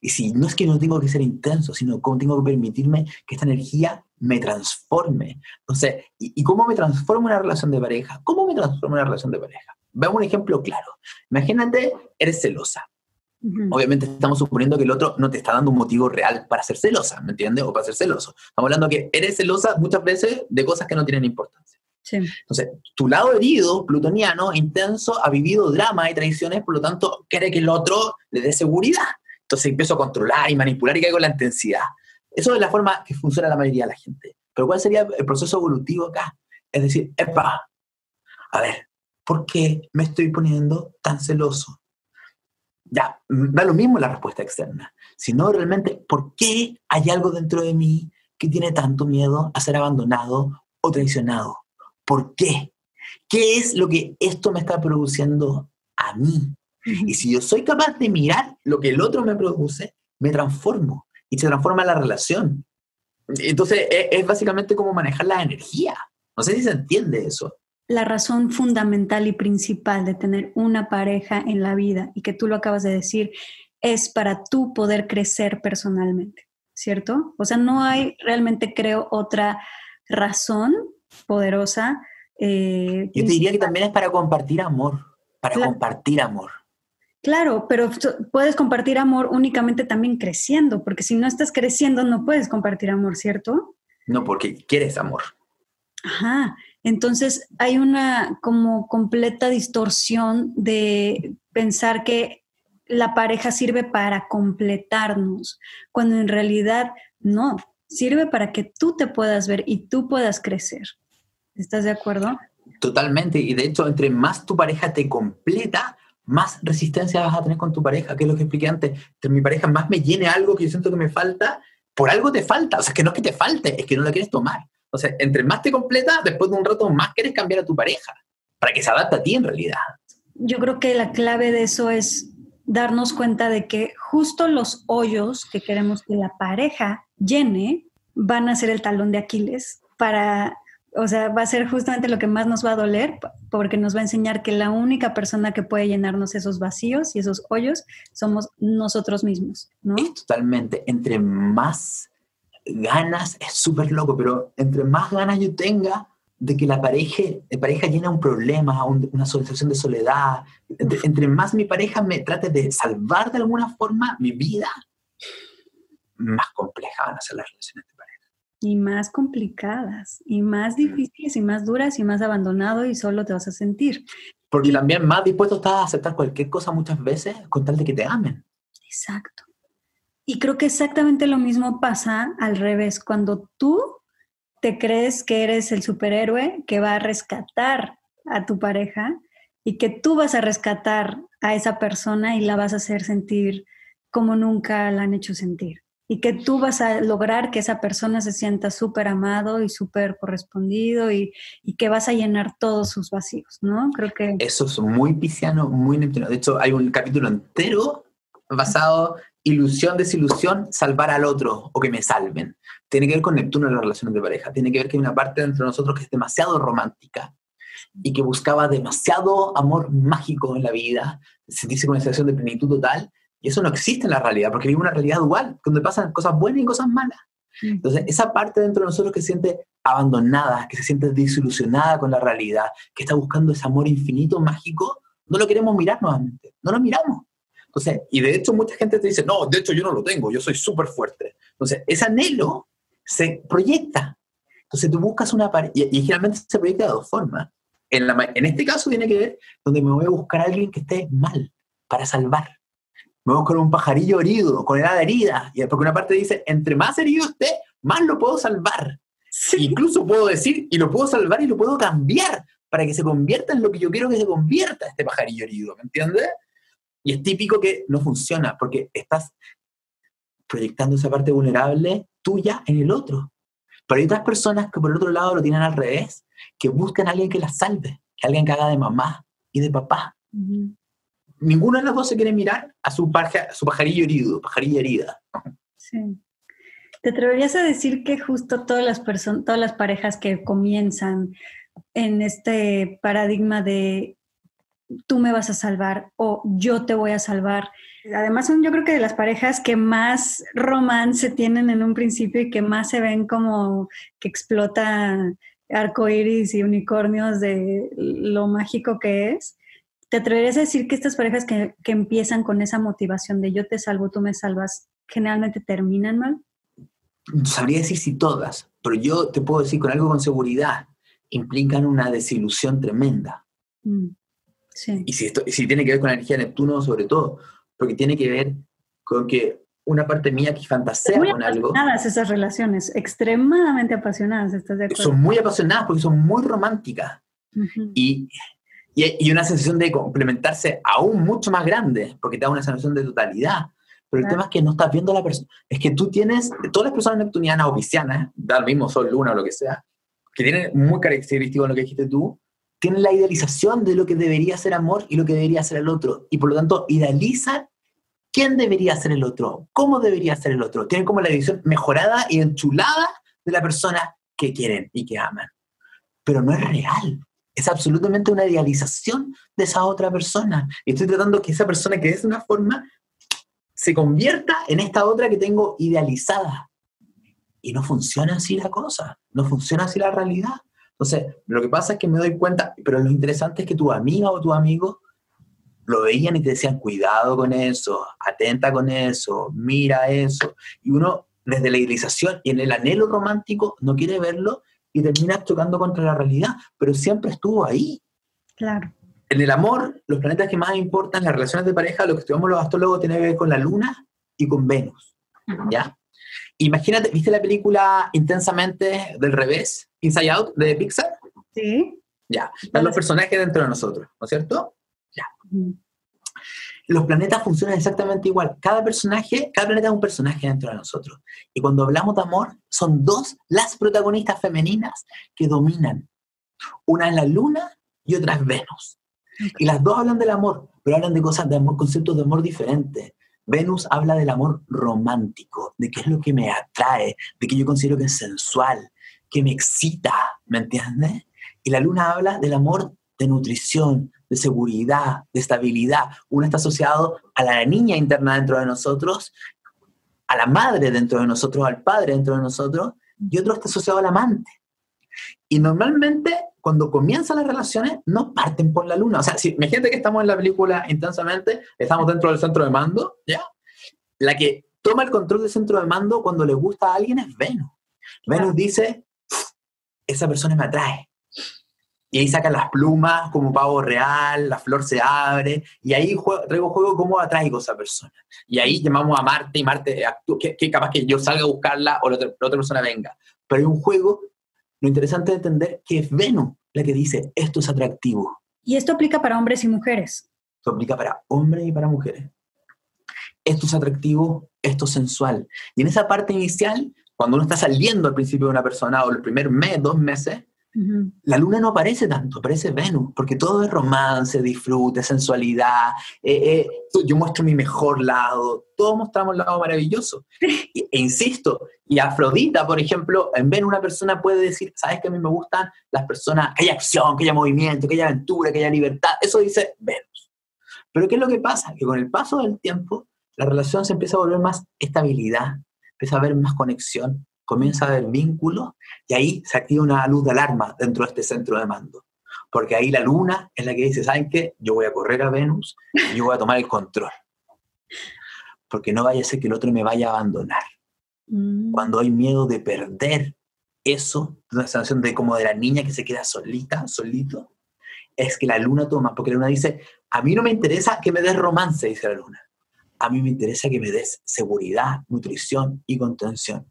Y si no es que no tengo que ser intenso, sino cómo tengo que permitirme que esta energía me transforme. Entonces, ¿y, ¿y cómo me transforma una relación de pareja? ¿Cómo me transforma una relación de pareja? Veamos un ejemplo claro. Imagínate, eres celosa. Obviamente estamos suponiendo que el otro no te está dando un motivo real para ser celosa, ¿me entiendes? O para ser celoso. Estamos hablando que eres celosa muchas veces de cosas que no tienen importancia. Entonces, tu lado herido, plutoniano, intenso, ha vivido drama y traiciones, por lo tanto, quiere que el otro le dé seguridad. Entonces empiezo a controlar y manipular y caigo en la intensidad. Eso es la forma que funciona la mayoría de la gente. Pero ¿cuál sería el proceso evolutivo acá? Es decir, epa, a ver, ¿por qué me estoy poniendo tan celoso? Ya, mm, da lo mismo la respuesta externa, sino realmente, ¿por qué hay algo dentro de mí que tiene tanto miedo a ser abandonado o traicionado? ¿Por qué? ¿Qué es lo que esto me está produciendo a mí? Y si yo soy capaz de mirar lo que el otro me produce, me transformo y se transforma la relación. Entonces, es, es básicamente como manejar la energía. No sé si se entiende eso la razón fundamental y principal de tener una pareja en la vida y que tú lo acabas de decir es para tú poder crecer personalmente, ¿cierto? O sea, no hay realmente, creo, otra razón poderosa. Eh, Yo te diría que también es para compartir amor, para compartir amor. Claro, pero puedes compartir amor únicamente también creciendo, porque si no estás creciendo no puedes compartir amor, ¿cierto? No, porque quieres amor. Ajá, entonces hay una como completa distorsión de pensar que la pareja sirve para completarnos, cuando en realidad no, sirve para que tú te puedas ver y tú puedas crecer. ¿Estás de acuerdo? Totalmente, y de hecho, entre más tu pareja te completa, más resistencia vas a tener con tu pareja, que es lo que expliqué antes. Entre mi pareja más me llene algo que yo siento que me falta, por algo te falta, o sea, que no es que te falte, es que no la quieres tomar. O sea, entre más te completa, después de un rato más quieres cambiar a tu pareja, para que se adapte a ti en realidad. Yo creo que la clave de eso es darnos cuenta de que justo los hoyos que queremos que la pareja llene van a ser el talón de Aquiles para, o sea, va a ser justamente lo que más nos va a doler porque nos va a enseñar que la única persona que puede llenarnos esos vacíos y esos hoyos somos nosotros mismos, ¿no? totalmente, entre más ganas, es súper loco, pero entre más ganas yo tenga de que la pareja, la pareja llena un problema, una sensación de soledad, entre, más mi pareja me trate de salvar de alguna forma mi vida, más complejas van a ser las relaciones de pareja. Y más complicadas, y más difíciles, y más duras, y más abandonado, y solo te vas a sentir. Porque también más dispuesto estás a aceptar cualquier cosa muchas veces con tal de que te amen. Exacto. Y creo que exactamente lo mismo pasa al revés, cuando tú te crees que eres el superhéroe que va a rescatar a tu pareja y que tú vas a rescatar a esa persona y la vas a hacer sentir como nunca la han hecho sentir y que tú vas a lograr que esa persona se sienta súper amado y súper correspondido y, y, que vas a llenar todos sus vacíos, ¿no? Creo que... Eso es muy pisciano, muy neptuno. De hecho, hay un capítulo entero basado ilusión, desilusión, salvar al otro o que me salven. Tiene que ver con Neptuno en las relaciones de pareja. Tiene que ver que hay una parte dentro de nosotros que es demasiado romántica y que buscaba demasiado amor mágico en la vida, sentirse con esa sensación de plenitud total. Y eso no existe en la realidad, porque vive una realidad dual, donde pasan cosas buenas y cosas malas. Mm. Entonces, esa parte dentro de nosotros que se siente abandonada, que se siente desilusionada con la realidad, que está buscando ese amor infinito, mágico, no lo queremos mirar nuevamente, no lo miramos. Entonces, y de hecho mucha gente te dice, no, de hecho yo no lo tengo, yo soy súper fuerte. Entonces, ese anhelo se proyecta. Entonces tú buscas una pareja, y, y, generalmente se proyecta de dos formas. En, la, en este caso tiene que ver donde me voy a buscar a alguien que esté mal para salvar. Me voy a buscar un pajarillo herido, con edad herida, y porque una parte dice, entre más herido esté, más lo puedo salvar. Incluso puedo decir, y lo puedo salvar y lo puedo cambiar para que se convierta en lo que yo quiero que se convierta este pajarillo herido, ¿me entiendes? Y es típico que no funciona porque estás proyectando esa parte vulnerable tuya en el otro. Pero hay otras personas que por el otro lado lo tienen al revés, que buscan a alguien que las salve, que alguien que haga de mamá y de papá. Ninguno de los dos se quiere mirar a su, su pajarillo herido, pajarilla herida. Sí. ¿Te atreverías a decir que justo todas las, todas las parejas que comienzan en este paradigma de tú me vas a salvar o yo te voy a salvar. Además son yo creo que de las parejas que más romance tienen en un principio y que más se ven como que explota arcoíris y unicornios de lo mágico que es. ¿Te atreverías a decir que estas parejas que, que empiezan con esa motivación de yo te salvo, tú me salvas, generalmente terminan mal? Sabría decir si todas, pero yo te puedo decir con algo con seguridad, implican una desilusión tremenda. Mm. Y si, esto, si tiene que ver con la energía de Neptuno, sobre todo, porque tiene que ver con que una parte mía que fantasea con algo. apasionadas esas relaciones, extremadamente apasionadas, ¿estás de acuerdo? Son muy apasionadas porque son muy románticas. y, y, y, una sensación de complementarse aún mucho más grande, porque te da una sensación de totalidad. Pero el tema es que no estás viendo a la persona. Es que tú tienes, todas las personas neptunianas o piscianas, da mismo sol, luna o lo que sea, que tienen muy característico en lo que dijiste tú, tienen la idealización de lo que debería ser amor y lo que debería ser el otro. Y por lo tanto, idealizan quién debería ser el otro, cómo debería ser el otro. Tienen como la visión mejorada y enchulada de la persona que quieren y que aman. Pero no es real. Es absolutamente una idealización de esa otra persona. Y estoy tratando que esa persona que es una forma se convierta en esta otra que tengo idealizada. Y no funciona así la cosa, no funciona así la realidad. Entonces, lo que pasa es que me doy cuenta, pero lo interesante es que tu amiga o tu amigo lo veían y te decían, cuidado con eso, atenta con eso, mira eso. Y uno, desde la idealización y en el anhelo romántico, no quiere verlo y termina chocando contra la realidad, pero siempre estuvo ahí. Claro. En el amor, los planetas que más importan, las relaciones de pareja, lo que estudiamos los astrólogos tiene que ver con la luna y con Venus. ¿Ya? Imagínate, ¿viste la película Intensamente del revés? Inside Out de Pixar. Sí. Ya, están los personajes dentro de nosotros, ¿no es cierto? Ya. Los planetas funcionan exactamente igual. Cada personaje, cada planeta es un personaje dentro de nosotros. Y cuando hablamos de amor, son dos las protagonistas femeninas que dominan. Una es la luna y otra es Venus. Y las dos hablan del amor, pero hablan de cosas de amor, conceptos de amor diferentes. Venus habla del amor romántico, de qué es lo que me atrae, de que yo considero que es sensual, que me excita, ¿me entiendes? Y la luna habla del amor de nutrición, de seguridad, de estabilidad. Uno está asociado a la niña interna dentro de nosotros, a la madre dentro de nosotros, al padre dentro de nosotros, y otro está asociado al amante. Y normalmente, cuando comienzan las relaciones, no parten por la luna. O sea, si, imagínate que estamos en la película intensamente, estamos dentro del centro de mando, ¿ya? La que toma el control del centro de mando cuando le gusta a alguien es Venus. Venus dice, esa persona me atrae. Y ahí sacan las plumas como pavo real, la flor se abre, y ahí traigo juego cómo atraigo a esa persona. Y ahí llamamos a Marte y Marte actúa, que, capaz que yo salga a buscarla o la otra, persona venga. Pero hay un juego, lo interesante de entender que es Venus la que dice, esto es atractivo. ¿Y esto aplica para hombres y mujeres? Esto aplica para hombres y para mujeres. esto es atractivo, esto es sensual. Y en esa parte inicial, cuando uno está saliendo al principio de una persona o el primer mes, dos meses, la luna no aparece tanto, aparece Venus, porque todo es romance, disfrute, sensualidad. Eh, eh, yo muestro mi mejor lado, todos mostramos el lado maravilloso. E, insisto, y Afrodita, por ejemplo, en Venus una persona puede decir, ¿sabes que a mí me gustan las personas, que haya acción, que haya movimiento, que haya aventura, que haya libertad? Eso dice Venus. Pero ¿qué es lo que pasa? Que con el paso del tiempo, la relación se empieza a volver más estabilidad, empieza a haber más conexión, comienza a haber vínculos y ahí se activa una luz de alarma dentro de este centro de mando. Porque ahí la luna es la que dice, ¿saben qué? Yo voy a correr a Venus y yo voy a tomar el control. Porque no vaya a ser que el otro me vaya a abandonar. Mm. Cuando hay miedo de perder eso, una sensación de como de la niña que se queda solita, solito, es que la luna toma, porque la luna dice, a mí no me interesa que me des romance, dice la luna. A mí me interesa que me des seguridad, nutrición y contención.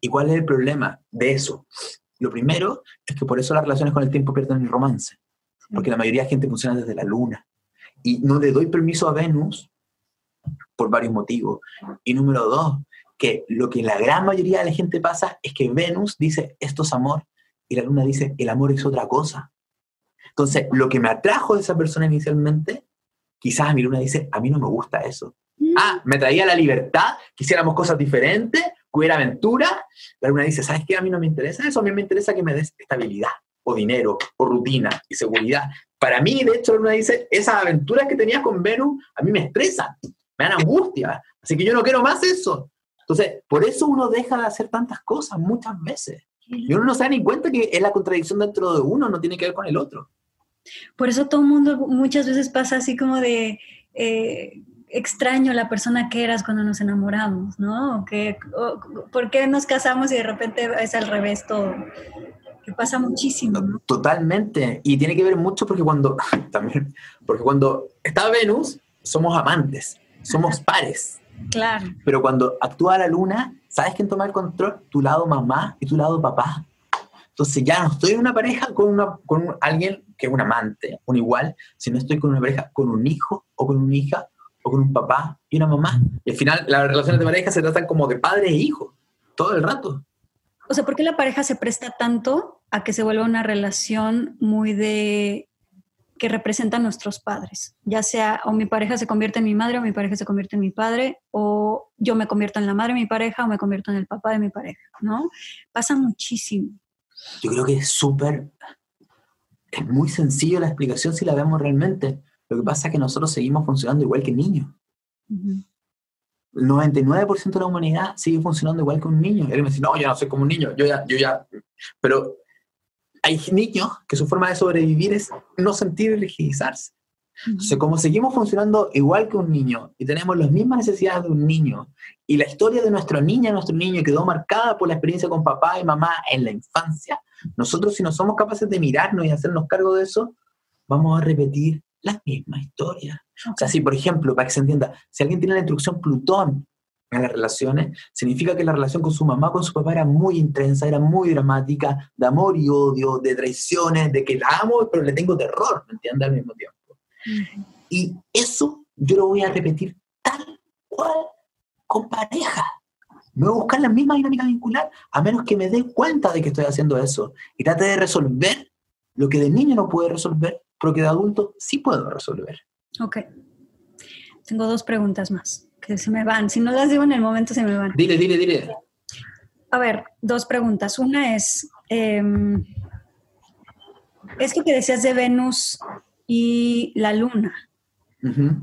¿Y cuál es el problema de eso? Lo primero es que por eso las relaciones con el tiempo pierden el romance, porque la mayoría de gente funciona desde la luna. Y no le doy permiso a Venus por varios motivos. Y número dos, que lo que la gran mayoría de la gente pasa es que Venus dice esto es amor y la luna dice el amor es otra cosa. Entonces, lo que me atrajo de esa persona inicialmente, quizás a mi luna dice, a mí no me gusta eso. Mm. Ah, me traía la libertad, quisiéramos cosas diferentes, aventura, la luna dice, ¿sabes qué? A mí no me interesa eso, a mí me interesa que me des estabilidad, o dinero, o rutina, y seguridad. Para mí, de hecho, la luna dice, esas aventuras que tenías con Venus, a mí me estresan, me dan angustia, así que yo no quiero más eso. Entonces, por eso uno deja de hacer tantas cosas muchas veces. Y uno no se da ni cuenta que es la contradicción dentro de uno, no tiene que ver con el otro. Por eso todo el mundo muchas veces pasa así como de, eh, extraño la persona que eras cuando nos enamoramos, ¿no? que, ¿Por qué nos casamos y de repente es al revés todo? Que pasa muchísimo. ¿no? Totalmente. Y tiene que ver mucho porque cuando, también, porque cuando está Venus, somos amantes, somos pares. Claro. Pero cuando actúa la luna, ¿sabes quién toma el control? Tu lado mamá y tu lado papá. Entonces ya no estoy en una pareja con, una, con alguien que es un amante, un igual, sino estoy con una pareja con un hijo o con una hija o con un papá y una mamá. Y al final las relaciones de pareja se tratan como de padre e hijo, todo el rato. O sea, ¿por qué la pareja se presta tanto a que se vuelva una relación muy de que representa a nuestros padres? Ya sea o mi pareja se convierte en mi madre o mi pareja se convierte en mi padre o yo me convierto en la madre de mi pareja o me convierto en el papá de mi pareja, ¿no? Pasa muchísimo. Yo creo que es súper, es muy sencillo la explicación si la vemos realmente. Lo que pasa es que nosotros seguimos funcionando igual que niños. El 99% de la humanidad sigue funcionando igual que un niño. Y él me dice, no, yo no soy como un niño, yo ya, yo ya. Pero hay niños que su forma de sobrevivir es no sentir y legitimizarse. Entonces, como seguimos funcionando igual que un niño y tenemos las mismas necesidades de un niño, y la historia de nuestra niña, nuestro niño quedó marcada por la experiencia con papá y mamá en la infancia, nosotros si no somos capaces de mirarnos y hacernos cargo de eso, vamos a repetir la misma historia. O sea, si por ejemplo, para que se entienda, si alguien tiene la instrucción Plutón en las relaciones, significa que la relación con su mamá, con su papá era muy intensa, era muy dramática, de amor y odio, de traiciones, de que la amo, pero le tengo terror, ¿me entiendes? Al mismo tiempo. Y eso yo lo voy a repetir tal cual con pareja. Me voy a buscar la misma dinámica vincular, a menos que me dé cuenta de que estoy haciendo eso y trate de resolver lo que de niño no puede resolver pero que de adulto sí puedo resolver. Ok. Tengo dos preguntas más que se me van. Si no las digo en el momento, se me van. Dile, dile, dile. A ver, dos preguntas. Una es, eh, esto que decías de Venus y la luna.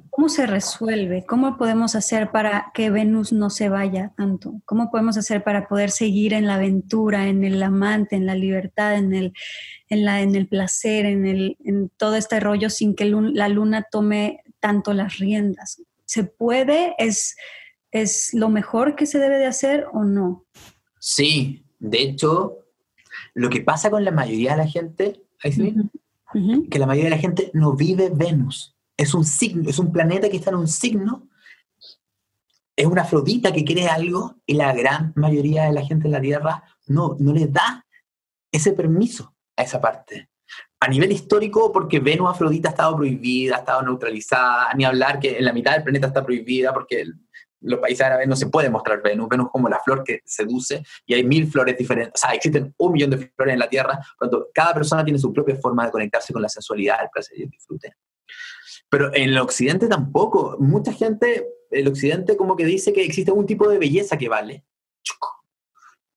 ¿Cómo se resuelve? ¿Cómo podemos hacer para que Venus no se vaya tanto? ¿Cómo podemos hacer para poder seguir en la aventura, en el amante, en la libertad, en el, en la, en el placer, en, el, en todo este rollo sin que la luna tome tanto las riendas? ¿Se puede? ¿Es, ¿Es lo mejor que se debe de hacer o no? Sí, de hecho, lo que pasa con la mayoría de la gente, que la mayoría de la gente no vive Venus es un signo, es un planeta que está en un signo, es una Afrodita que quiere algo y la gran mayoría de la gente en la Tierra no, no le da ese permiso a esa parte. a nivel histórico, porque Venus Afrodita ha estado prohibida, ha estado neutralizada, ni hablar que en la mitad del planeta está prohibida, porque los países árabes no se puede mostrar Venus, Venus como la flor que seduce, y hay mil flores diferentes, o sea, existen un millón de flores en la Tierra, cuando cada persona tiene su propia forma de conectarse con la sensualidad, el placer y el disfrute. Pero en el occidente tampoco, mucha gente, el occidente como que dice que existe un tipo de belleza que vale.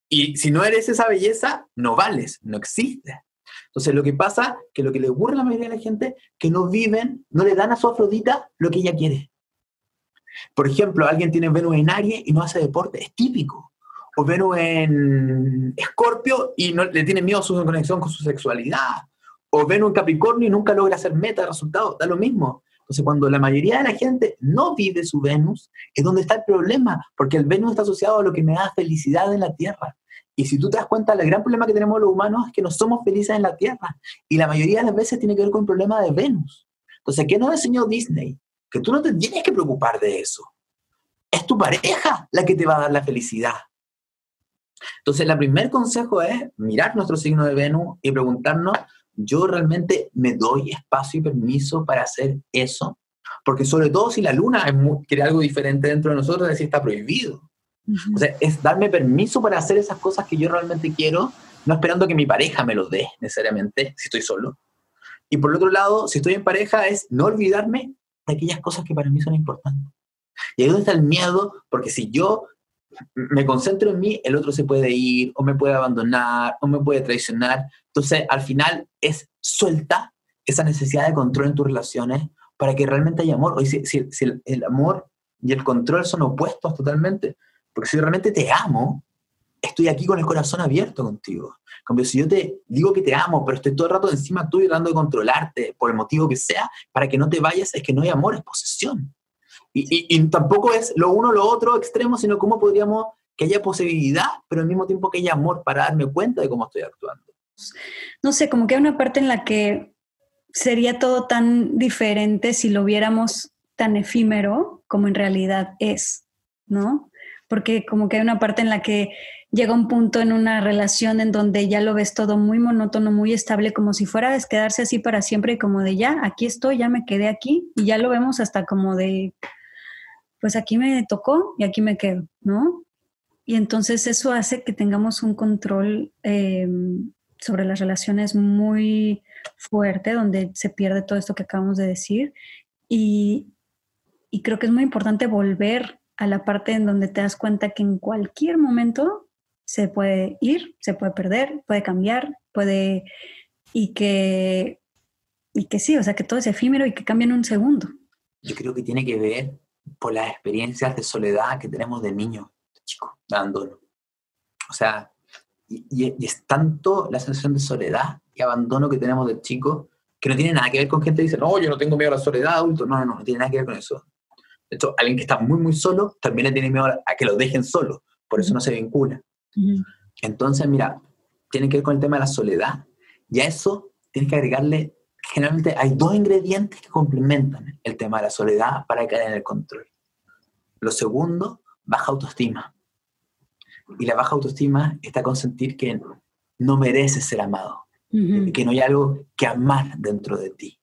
Y si no eres esa belleza, no vales, no existe. Entonces lo que pasa, que lo que le ocurre a la mayoría de la gente, que no viven, no le dan a su Afrodita lo que ella quiere. Por ejemplo, alguien tiene Venus en Aries y no hace deporte, es típico. O Venus en Escorpio y no, le tiene miedo a su conexión con su sexualidad. O Venus en Capricornio y nunca logra hacer meta, resultado, da lo mismo. Entonces, cuando la mayoría de la gente no vive su Venus, es donde está el problema, porque el Venus está asociado a lo que me da felicidad en la Tierra. Y si tú te das cuenta, el gran problema que tenemos los humanos es que no somos felices en la Tierra. Y la mayoría de las veces tiene que ver con el problema de Venus. Entonces, ¿qué nos enseñó Disney? que tú no te tienes que preocupar de eso. Es tu pareja la que te va a dar la felicidad. Entonces, el primer consejo es mirar nuestro signo de Venus y preguntarnos, ¿yo realmente me doy espacio y permiso para hacer eso? Porque sobre todo si la luna quiere algo diferente dentro de nosotros, es decir, está prohibido. O sea, es darme permiso para hacer esas cosas que yo realmente quiero, no esperando que mi pareja me lo dé necesariamente, si estoy solo. Y por otro lado, si estoy en pareja, es no olvidarme de aquellas cosas que para mí son importantes. Y ahí donde está el miedo, porque si yo me concentro en mí, el otro se puede ir, o me puede abandonar, o me puede traicionar. Entonces, al final es suelta esa necesidad de control en tus relaciones para que realmente haya amor. Hoy, si, el, amor y el control son opuestos totalmente, porque si realmente te amo, estoy aquí con el corazón abierto contigo. Como si yo te digo que te amo, pero estoy todo el rato encima tuyo tratando de controlarte por el motivo que sea, para que no te vayas, es que no hay amor, es posesión. Y, tampoco es lo uno lo otro extremo, sino cómo podríamos que haya posibilidad, pero al mismo tiempo que haya amor para darme cuenta de cómo estoy actuando. No sé, como que hay una parte en la que sería todo tan diferente si lo viéramos tan efímero como en realidad es, ¿no? Porque como que hay una parte en la que llega un punto en una relación en donde ya lo ves todo muy monótono, muy estable, como si fuera a quedarse así para siempre y como de ya, aquí estoy, ya me quedé aquí y ya lo vemos hasta como de, pues aquí me tocó y aquí me quedo, ¿no? Y entonces eso hace que tengamos un control eh, sobre las relaciones muy fuerte, donde se pierde todo esto que acabamos de decir. Y, y creo que es muy importante volver a la parte en donde te das cuenta que en cualquier momento se puede ir, se puede perder, puede cambiar, puede... y que, y que sí, o sea, que todo es efímero y que cambia en un segundo. Yo creo que tiene que ver por las experiencias de soledad que tenemos de niño, de chico, de abandono. O sea, y, es tanto la sensación de soledad y abandono que tenemos de chico que no tiene nada que ver con gente que dice, no, yo no tengo miedo a la soledad adulto. No, no, no, no tiene nada que ver con eso. De hecho, alguien que está muy, muy solo también tiene miedo a que lo dejen solo, por eso no se vincula. Entonces, mira, tiene que ver con el tema de la soledad. Y a eso tienes que agregarle, generalmente hay dos ingredientes que complementan el tema de la soledad para caer en el control. Lo segundo, baja autoestima. Y la baja autoestima está con sentir que no mereces ser amado, que no hay algo que amar dentro de ti,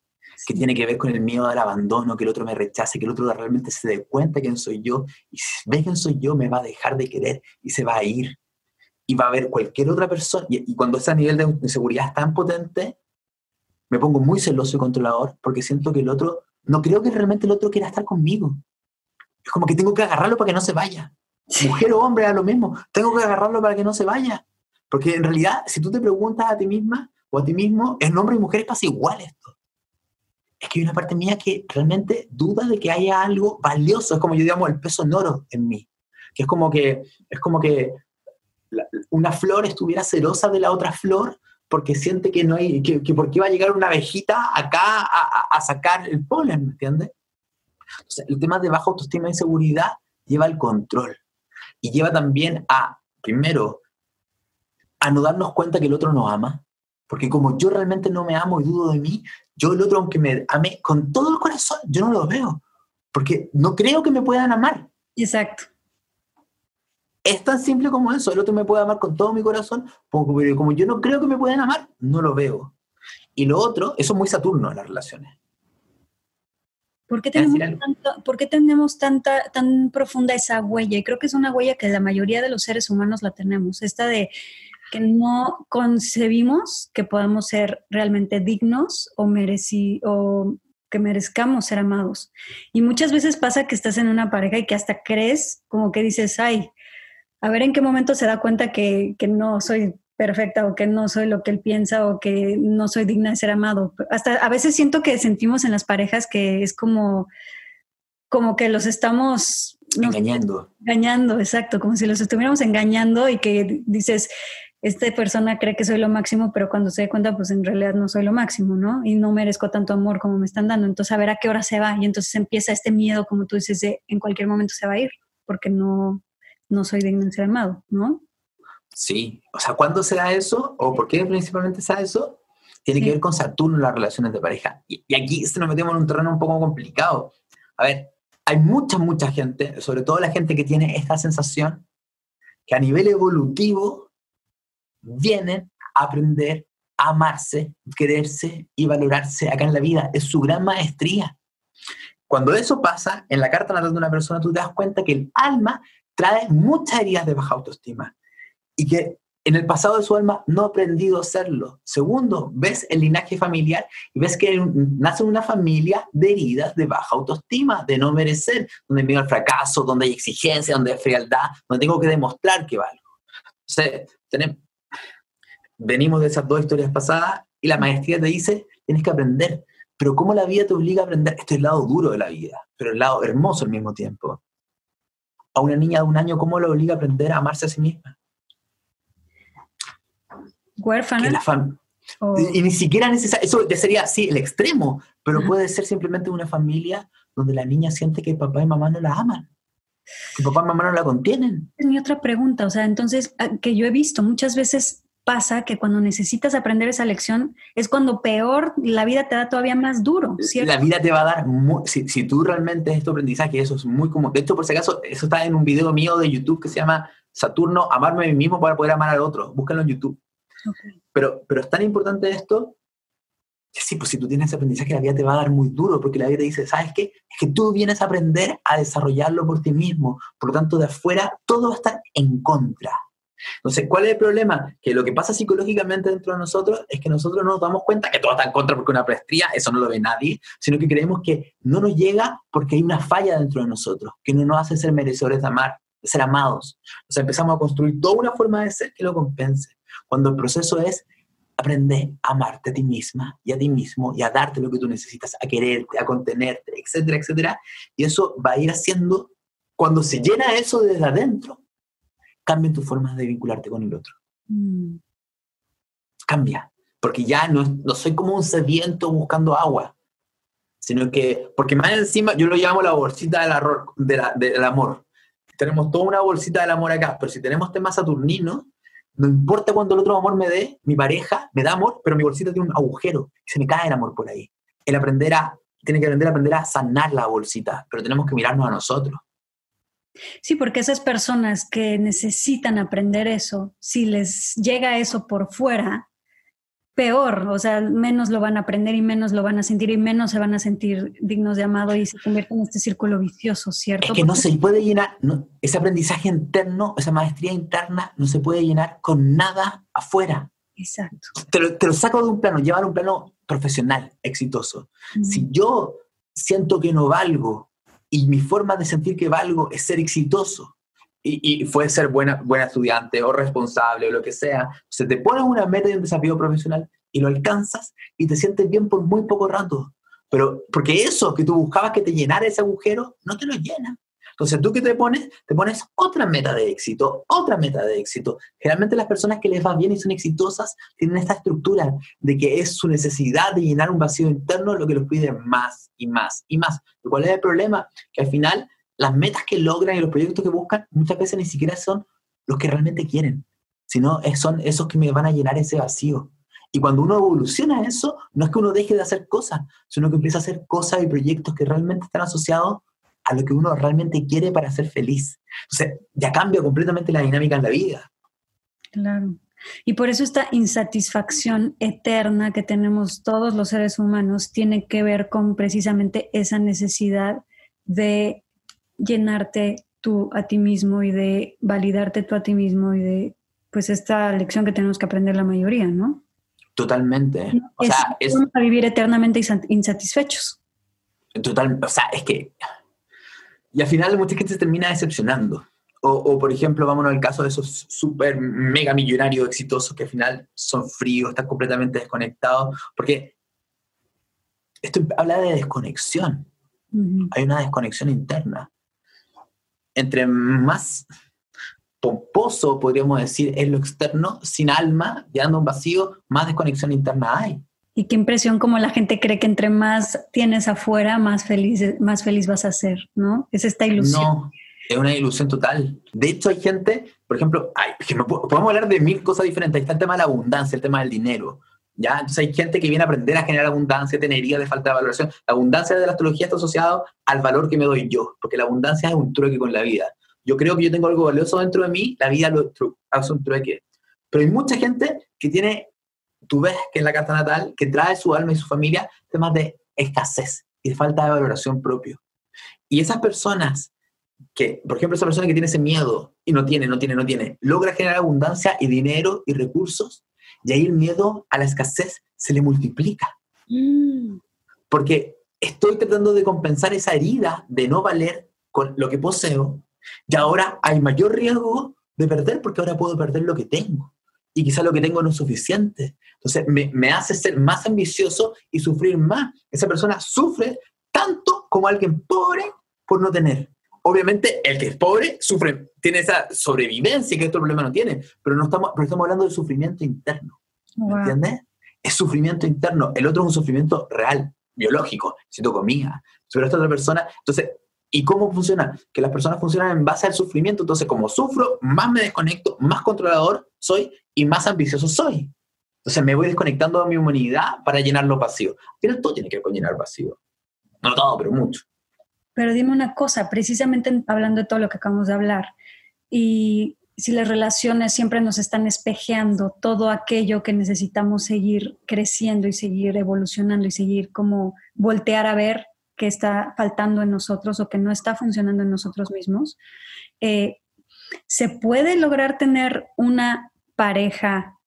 que tiene que ver con el miedo al abandono, que el otro me rechace, que el otro realmente se dé cuenta quién soy yo, y si ve quién soy yo, me va a dejar de querer y se va a ir y va a haber cualquier otra persona, y, cuando ese nivel de inseguridad es tan potente, me pongo muy celoso y controlador porque siento que el otro, no creo que realmente el otro quiera estar conmigo. Es como que tengo que agarrarlo para que no se vaya. Mujer o hombre, es lo mismo. Tengo que agarrarlo para que no se vaya. Porque en realidad, si tú te preguntas a ti misma o a ti mismo, en hombre y mujer pasa igual esto. Es que hay una parte mía que realmente duda de que haya algo valioso. Es como yo digamos el peso en oro en mí. Que es como que, es como que una flor estuviera celosa de la otra flor porque siente que no hay, que, que porque va a llegar una abejita acá a, sacar el polen, ¿me entiendes? El tema de baja autoestima e inseguridad lleva al control y lleva también a, primero, a no darnos cuenta que el otro nos ama, porque como yo realmente no me amo y dudo de mí, yo el otro, aunque me ame con todo el corazón, yo no lo veo, porque no creo que me puedan amar. Exacto. Es tan simple como eso. El otro me puede amar con todo mi corazón, pero como yo no creo que me puedan amar, no lo veo. Y lo otro, eso es muy Saturno en las relaciones. ¿Por qué, tenemos tanta, tan profunda esa huella? Y creo que es una huella que la mayoría de los seres humanos la tenemos. Esta de que no concebimos que podamos ser realmente dignos o, mereci o que merezcamos ser amados. Y muchas veces pasa que estás en una pareja y que hasta crees, como que dices, ay, a ver en qué momento se da cuenta que, que no soy perfecta o que no soy lo que él piensa o que no soy digna de ser amado. Hasta a veces siento que sentimos en las parejas que es como, como que los estamos engañando. Engañando, exacto, como si los estuviéramos engañando y que dices, esta persona cree que soy lo máximo, pero cuando se da cuenta, pues en realidad no soy lo máximo, ¿no? Y no merezco tanto amor como me están dando. Entonces, a ver a qué hora se va. Y entonces empieza este miedo, como tú dices, de en cualquier momento se va a ir, porque no, no soy digno de ser amado, ¿no? Sí, o sea, ¿cuándo se da eso? ¿O por qué principalmente se da eso? Tiene que ver con Saturno en las relaciones de pareja. Y, aquí se nos metemos en un terreno un poco complicado. A ver, hay mucha, mucha gente, sobre todo la gente que tiene esta sensación, que a nivel evolutivo vienen a aprender a amarse, quererse y valorarse acá en la vida. Es su gran maestría. Cuando eso pasa, en la carta natal de una persona, tú te das cuenta que el alma trae muchas heridas de baja autoestima y que en el pasado de su alma no ha aprendido a hacerlo. Segundo, ves el linaje familiar y ves que nace una familia de heridas de baja autoestima, de no merecer, donde miedo al fracaso, donde hay exigencia, donde hay frialdad, donde tengo que demostrar que valgo. Tenemos, venimos de esas dos historias pasadas y la maestría te dice, tienes que aprender. Pero ¿cómo la vida te obliga a aprender? Esto es el lado duro de la vida, pero el lado hermoso al mismo tiempo. A una niña de un año, ¿cómo la obliga a aprender a amarse a sí misma? Huérfana. Y ni siquiera necesario, eso sería así el extremo, pero puede ser simplemente una familia donde la niña siente que papá y mamá no la aman, que papá y mamá no la contienen. Es mi otra pregunta, o sea, entonces, ah, que yo he visto muchas veces pasa que cuando necesitas aprender esa lección es cuando peor la vida te da todavía más duro, La vida te va a dar, si, si, tú realmente es tu aprendizaje, eso es muy como, de hecho, por si acaso, eso está en un video mío de YouTube que se llama Saturno, amarme a mí mismo para poder amar al otro, búscalo en YouTube. Pero, pero es tan importante esto que sí, pues si tú tienes ese aprendizaje, la vida te va a dar muy duro, porque la vida te dice, ¿sabes qué? Es que tú vienes a aprender a desarrollarlo por ti mismo. Por lo tanto, de afuera todo va a estar en contra. Entonces, ¿cuál es el problema? Que lo que pasa psicológicamente dentro de nosotros es que nosotros no nos damos cuenta que todo está en contra porque una prestría, eso no lo ve nadie, sino que creemos que no nos llega porque hay una falla dentro de nosotros, que no nos hace ser merecedores de amar, de ser amados. O sea, empezamos a construir toda una forma de ser que lo compense. Cuando el proceso es aprender a amarte a ti misma y a ti mismo y a darte lo que tú necesitas, a quererte, a contenerte, etcétera, etcétera. Y eso va a ir haciendo, cuando se llena eso desde adentro, cambia tu forma de vincularte con el otro. Mm. Cambia, porque ya no, no soy como un sediento buscando agua, sino que, porque más encima yo lo llamo la bolsita del, del amor. Tenemos toda una bolsita del amor acá, pero si tenemos temas saturninos, no importa cuando el otro amor me dé, mi pareja me da amor, pero mi bolsita tiene un agujero, se me cae el amor por ahí. El aprender tiene que aprender a aprender a sanar la bolsita, pero tenemos que mirarnos a nosotros. Sí, porque esas personas que necesitan aprender eso, si les llega eso por fuera, peor, o sea, menos lo van a aprender y menos lo van a sentir y menos se van a sentir dignos de amado y se convierte en este círculo vicioso, ¿cierto? Es que no se puede llenar, ese aprendizaje interno, esa maestría interna, no se puede llenar con nada afuera. Exacto. Te lo, saco de un plano, llevar un plano profesional, exitoso. Si yo siento que no valgo y mi forma de sentir que valgo es ser exitoso, y, y fue ser buena, buena estudiante o responsable o lo que sea, se te pones una meta y un desafío profesional y lo alcanzas y te sientes bien por muy poco rato. Pero porque eso que tú buscabas que te llenara ese agujero, no te lo llena. Entonces, ¿tú qué te pones? Te pones otra meta de éxito, otra meta de éxito. Generalmente las personas que les va bien y son exitosas tienen esta estructura de que es su necesidad de llenar un vacío interno lo que los pide más y más y más. ¿Cuál es el problema? Que al final las metas que logran y los proyectos que buscan muchas veces ni siquiera son los que realmente quieren, sino son esos que me van a llenar ese vacío. Y cuando uno evoluciona eso, no es que uno deje de hacer cosas, sino que empieza a hacer cosas y proyectos que realmente están asociados a lo que uno realmente quiere para ser feliz. Entonces, ya cambia completamente la dinámica en la vida. Claro. Y por eso esta insatisfacción eterna que tenemos todos los seres humanos tiene que ver con precisamente esa necesidad de llenarte tú a ti mismo y de validarte tú a ti mismo y de pues esta lección que tenemos que aprender la mayoría, ¿no? Totalmente. O sea, es, a vivir eternamente insatisfechos. Total, o sea, es que y al final mucha gente se termina decepcionando. O, por ejemplo, vámonos al caso de esos súper mega millonarios exitosos que al final son fríos, están completamente desconectados, porque esto habla de desconexión. Hay una desconexión interna. Entre más pomposo, podríamos decir, es lo externo, sin alma, llenando un vacío, más desconexión interna hay. Y qué impresión como la gente cree que entre más tienes afuera, más feliz, más feliz vas a ser, ¿no? Es esta ilusión. No, es una ilusión total. De hecho, hay gente, por ejemplo, podemos hablar de mil cosas diferentes. Ahí está el tema de la abundancia, el tema del dinero. ¿Ya? Entonces hay gente que viene a aprender a generar abundancia, tenería de falta de valoración. La abundancia de la astrología está asociado al valor que me doy yo, porque la abundancia es un trueque con la vida. Yo creo que yo tengo algo valioso dentro de mí, la vida lo hace un trueque. Pero hay mucha gente que tiene tú ves que en la carta natal, que trae su alma y su familia temas de escasez y falta de valoración propio. Y esas personas que, por ejemplo, esa persona que tiene ese miedo y no tiene, no tiene, no tiene, logra generar abundancia y dinero y recursos, y ahí el miedo a la escasez se le multiplica. Mm. Porque estoy tratando de compensar esa herida de no valer con lo que poseo, y ahora hay mayor riesgo de perder porque ahora puedo perder lo que tengo y quizá lo que tengo no es suficiente. Entonces me, hace ser más ambicioso y sufrir más. Esa persona sufre tanto como alguien pobre por no tener. Obviamente el que es pobre sufre, tiene esa sobrevivencia que este problema no tiene, pero no estamos, pero estamos hablando de sufrimiento interno. ¿Me entiendes? Es sufrimiento interno. El otro es un sufrimiento real, biológico, siento comida. Pero esta otra persona, entonces ¿Y cómo funciona? Que las personas funcionan en base al sufrimiento. Entonces, como sufro, más me desconecto, más controlador soy y más ambicioso soy. Entonces, me voy desconectando de mi humanidad para llenar lo vacío. Pero todo tiene que ver con llenar vacío. No todo, pero mucho. Pero dime una cosa, precisamente hablando de todo lo que acabamos de hablar, y si las relaciones siempre nos están espejeando todo aquello que necesitamos seguir creciendo y seguir evolucionando y seguir como voltear a ver que está faltando en nosotros o que no está funcionando en nosotros mismos, eh, se puede lograr tener una pareja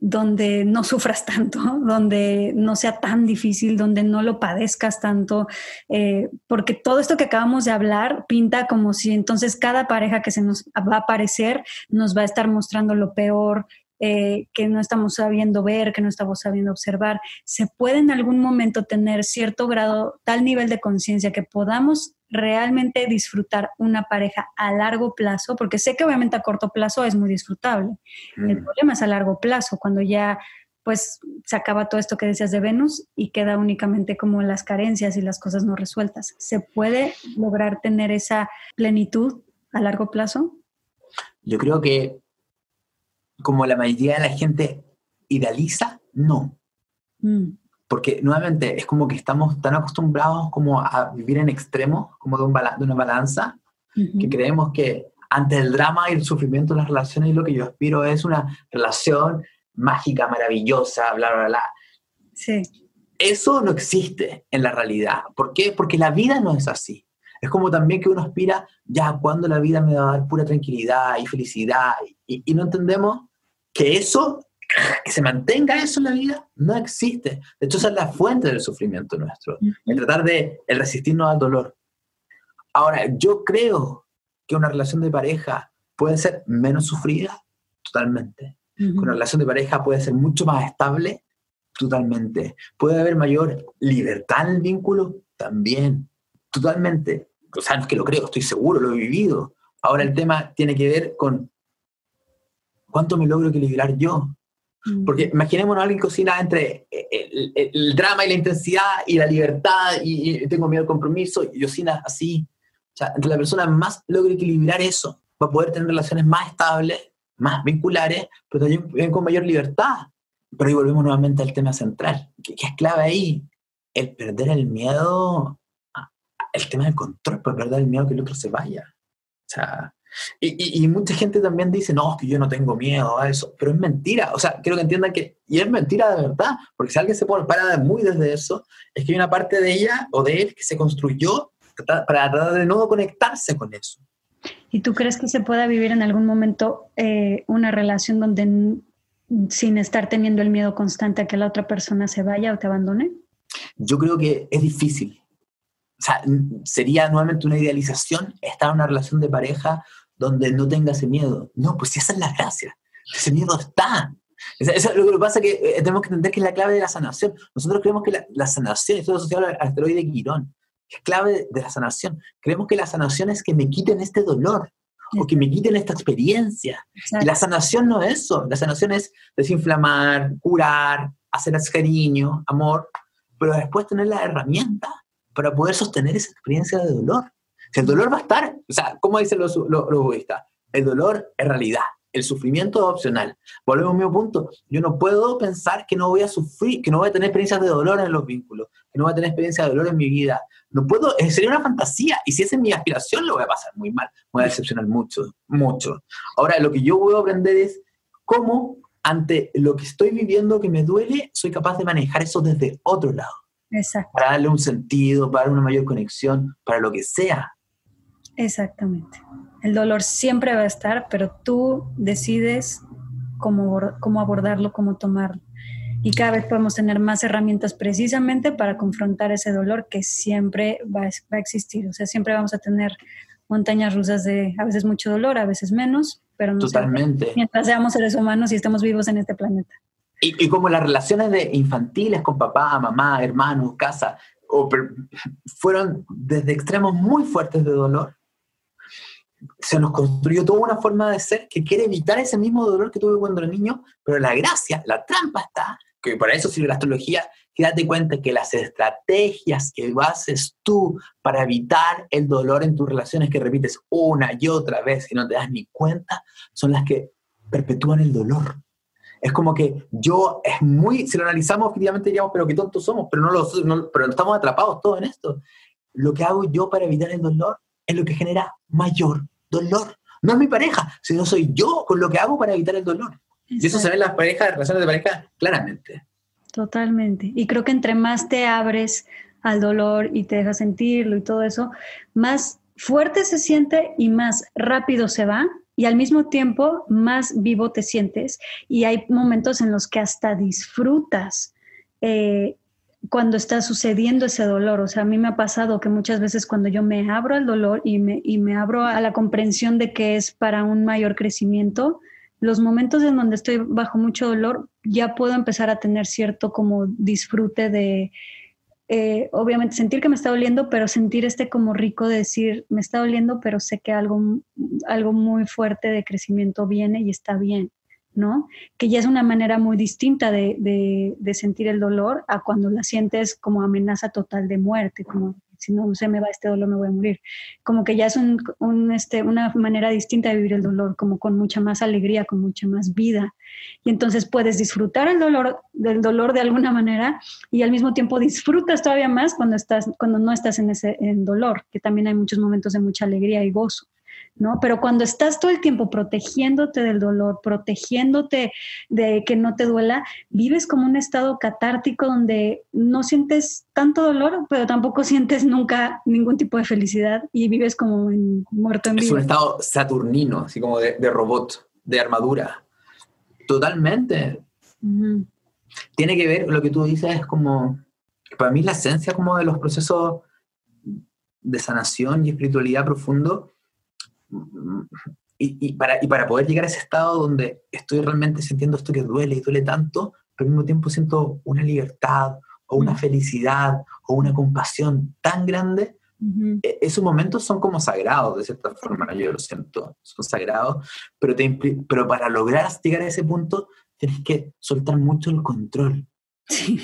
donde no sufras tanto, donde no sea tan difícil, donde no lo padezcas tanto, eh, porque todo esto que acabamos de hablar pinta como si entonces cada pareja que se nos va a aparecer nos va a estar mostrando lo peor, eh, que no estamos sabiendo ver, que no estamos sabiendo observar, se puede en algún momento tener cierto grado, tal nivel de conciencia que podamos realmente disfrutar una pareja a largo plazo, porque sé que obviamente a corto plazo es muy disfrutable. El problema es a largo plazo, cuando ya pues se acaba todo esto que decías de Venus y queda únicamente como las carencias y las cosas no resueltas. ¿Se puede lograr tener esa plenitud a largo plazo? Yo creo que como la mayoría de la gente idealiza, no. Mm. Porque nuevamente es como que estamos tan acostumbrados como a vivir en extremos, como de, un de una balanza, que creemos que ante el drama y el sufrimiento de las relaciones lo que yo aspiro es una relación mágica, maravillosa, bla, bla, bla. Sí. Eso no existe en la realidad. ¿Por qué? Porque la vida no es así. Es como también que uno aspira, ya, cuando la vida me va a dar pura tranquilidad y felicidad? Y, y no entendemos que eso, que se mantenga eso en la vida, no existe. De hecho, esa es la fuente del sufrimiento nuestro, el tratar de el resistirnos al dolor. Ahora, yo creo que una relación de pareja puede ser menos sufrida, totalmente. Una relación de pareja puede ser mucho más estable, totalmente. Puede haber mayor libertad en el vínculo, también, totalmente. O sea, no es que lo creo, estoy seguro, lo he vivido. Ahora el tema tiene que ver con ¿cuánto me logro equilibrar yo? Porque imaginémonos a alguien que cocina entre el, drama y la intensidad y la libertad y, tengo miedo al compromiso y cocina así. O sea, entre la persona más logre equilibrar eso, va a poder tener relaciones más estables, más vinculares, pero también con mayor libertad. Pero ahí volvemos nuevamente al tema central, que, es clave ahí, el perder el miedo, el tema del control, por perder el miedo que el otro se vaya. O sea, Y, y, mucha gente también dice, no, es que yo no tengo miedo a eso, pero es mentira. O sea, quiero que entiendan que, y es mentira de verdad, porque si alguien se pone para muy desde eso, es que hay una parte de ella o de él que se construyó para tratar de no conectarse con eso. ¿Y tú crees que se pueda vivir en algún momento eh, una relación donde sin estar teniendo el miedo constante a que la otra persona se vaya o te abandone? Yo creo que es difícil. O sea, sería nuevamente una idealización estar en una relación de pareja donde no tenga ese miedo. No, pues esa es la gracia. Ese miedo está. Eso, lo que pasa es que eh, tenemos que entender que es la clave de la sanación. Nosotros creemos que la, sanación, esto es asociado al asteroide Quirón, es clave de la sanación. Creemos que la sanación es que me quiten este dolor o que me quiten esta experiencia. Y la sanación no es eso. La sanación es desinflamar, curar, hacer cariño, amor, pero después tener la herramienta para poder sostener esa experiencia de dolor. Si el dolor va a estar, o sea, ¿cómo dicen los, los, budistas? El dolor es realidad, el sufrimiento es opcional. Volvemos a mi punto. Yo no puedo pensar que no voy a sufrir, que no voy a tener experiencias de dolor en los vínculos, que no voy a tener experiencias de dolor en mi vida. No puedo, eh, sería una fantasía. Y si esa es mi aspiración, lo voy a pasar muy mal. Me voy a decepcionar mucho, mucho. Ahora, lo que yo voy a aprender es cómo, ante lo que estoy viviendo que me duele, soy capaz de manejar eso desde otro lado. Exacto. Para darle un sentido, para darle una mayor conexión, para lo que sea. Exactamente. El dolor siempre va a estar, pero tú decides cómo, cómo abordarlo, cómo tomarlo. Y cada vez podemos tener más herramientas precisamente para confrontar ese dolor que siempre va, a existir. O sea, siempre vamos a tener montañas rusas de a veces mucho dolor, a veces menos, pero no Totalmente. mientras seamos seres humanos y estemos vivos en este planeta. Y, y, como las relaciones de infantiles con papá, mamá, hermanos, casa, o, fueron desde extremos muy fuertes de dolor, se nos construyó toda una forma de ser que quiere evitar ese mismo dolor que tuve cuando era niño, pero la gracia, la trampa está, que para eso sirve la astrología, que date cuenta que las estrategias que haces tú para evitar el dolor en tus relaciones que repites una y otra vez y no te das ni cuenta, son las que perpetúan el dolor. Es como que yo, es muy, si lo analizamos objetivamente diríamos, pero qué tontos somos, pero no, lo, no, pero estamos atrapados todos en esto. Lo que hago yo para evitar el dolor es lo que genera mayor dolor. No es mi pareja, sino soy yo con lo que hago para evitar el dolor. Y eso se ve en las parejas, relaciones de pareja, claramente. Totalmente. Y creo que entre más te abres al dolor y te dejas sentirlo y todo eso, más fuerte se siente y más rápido se va y al mismo tiempo más vivo te sientes y hay momentos en los que hasta disfrutas eh, cuando está sucediendo ese dolor. O sea, a mí me ha pasado que muchas veces cuando yo me abro al dolor y me, y me abro a la comprensión de que es para un mayor crecimiento, los momentos en donde estoy bajo mucho dolor, ya puedo empezar a tener cierto como disfrute de, eh, obviamente, sentir que me está doliendo, pero sentir este como rico de decir, me está doliendo, pero sé que algo, algo muy fuerte de crecimiento viene y está bien. ¿No? Que ya es una manera muy distinta de, sentir el dolor a cuando la sientes como amenaza total de muerte, como si no se me va este dolor me voy a morir. Como que ya es un, este, una manera distinta de vivir el dolor, como con mucha más alegría, con mucha más vida. Y entonces puedes disfrutar el dolor, del dolor de alguna manera y al mismo tiempo disfrutas todavía más cuando, estás, cuando no estás en ese en dolor, que también hay muchos momentos de mucha alegría y gozo. ¿No? Pero cuando estás todo el tiempo protegiéndote del dolor, protegiéndote de que no te duela, vives como un estado catártico donde no sientes tanto dolor, pero tampoco sientes nunca ningún tipo de felicidad y vives como en, muerto en vida. Es un estado saturnino, así como de, robot, de armadura. Totalmente. Tiene que ver, lo que tú dices es como, para mí la esencia como de los procesos de sanación y espiritualidad profundo y, para, y para poder llegar a ese estado donde estoy realmente sintiendo esto que duele y duele tanto, pero al mismo tiempo siento una libertad o una felicidad o una compasión tan grande, e, esos momentos son como sagrados, de cierta forma, yo lo siento, son sagrados, pero, pero para lograr llegar a ese punto tienes que soltar mucho el control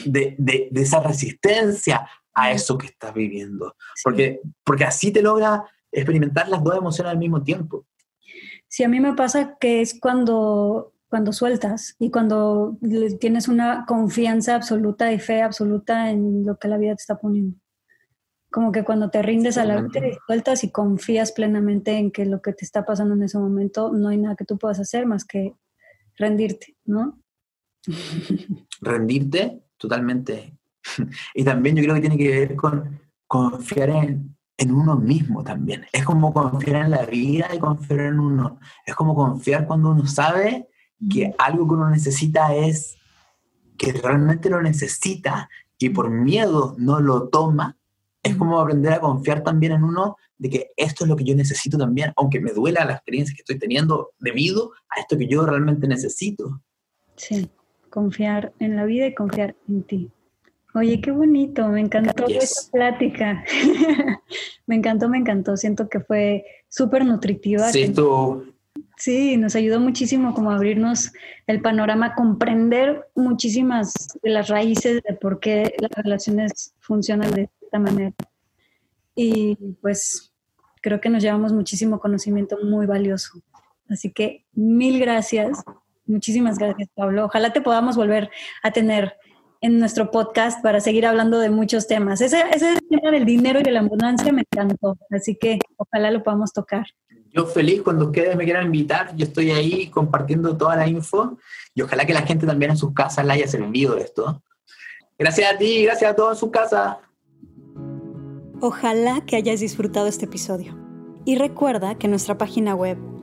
de, de, de, esa resistencia a eso que estás viviendo, porque, porque así te logra experimentar las dos emociones al mismo tiempo. Sí, a mí me pasa que es cuando, cuando sueltas y cuando tienes una confianza absoluta y fe absoluta en lo que la vida te está poniendo. Como que cuando te rindes a la vida y sueltas y confías plenamente en que lo que te está pasando en ese momento, no hay nada que tú puedas hacer más que rendirte, ¿no? Rendirte totalmente. Y también yo creo que tiene que ver con confiar en, en uno mismo también. Es como confiar en la vida y confiar en uno. Es como confiar cuando uno sabe que algo que uno necesita es que realmente lo necesita y por miedo no lo toma. Es como aprender a confiar también en uno de que esto es lo que yo necesito también, aunque me duela la experiencia que estoy teniendo debido a esto que yo realmente necesito. Sí, confiar en la vida y confiar en ti. Oye, qué bonito, me encantó esta plática. me encantó, me encantó. Siento que fue súper nutritiva. Sí, tú. Sí, nos ayudó muchísimo como abrirnos el panorama, comprender muchísimas de las raíces de por qué las relaciones funcionan de esta manera. Y pues creo que nos llevamos muchísimo conocimiento muy valioso. Así que mil gracias, muchísimas gracias Pablo. Ojalá te podamos volver a tener en nuestro podcast para seguir hablando de muchos temas. Ese, ese tema del dinero y de la abundancia me encantó, así que ojalá lo podamos tocar. Yo feliz cuando ustedes me quieran invitar, yo estoy ahí compartiendo toda la info y ojalá que la gente también en sus casas la haya servido esto. Gracias a ti, gracias a todos en sus casas. Ojalá que hayas disfrutado este episodio. Y recuerda que nuestra página web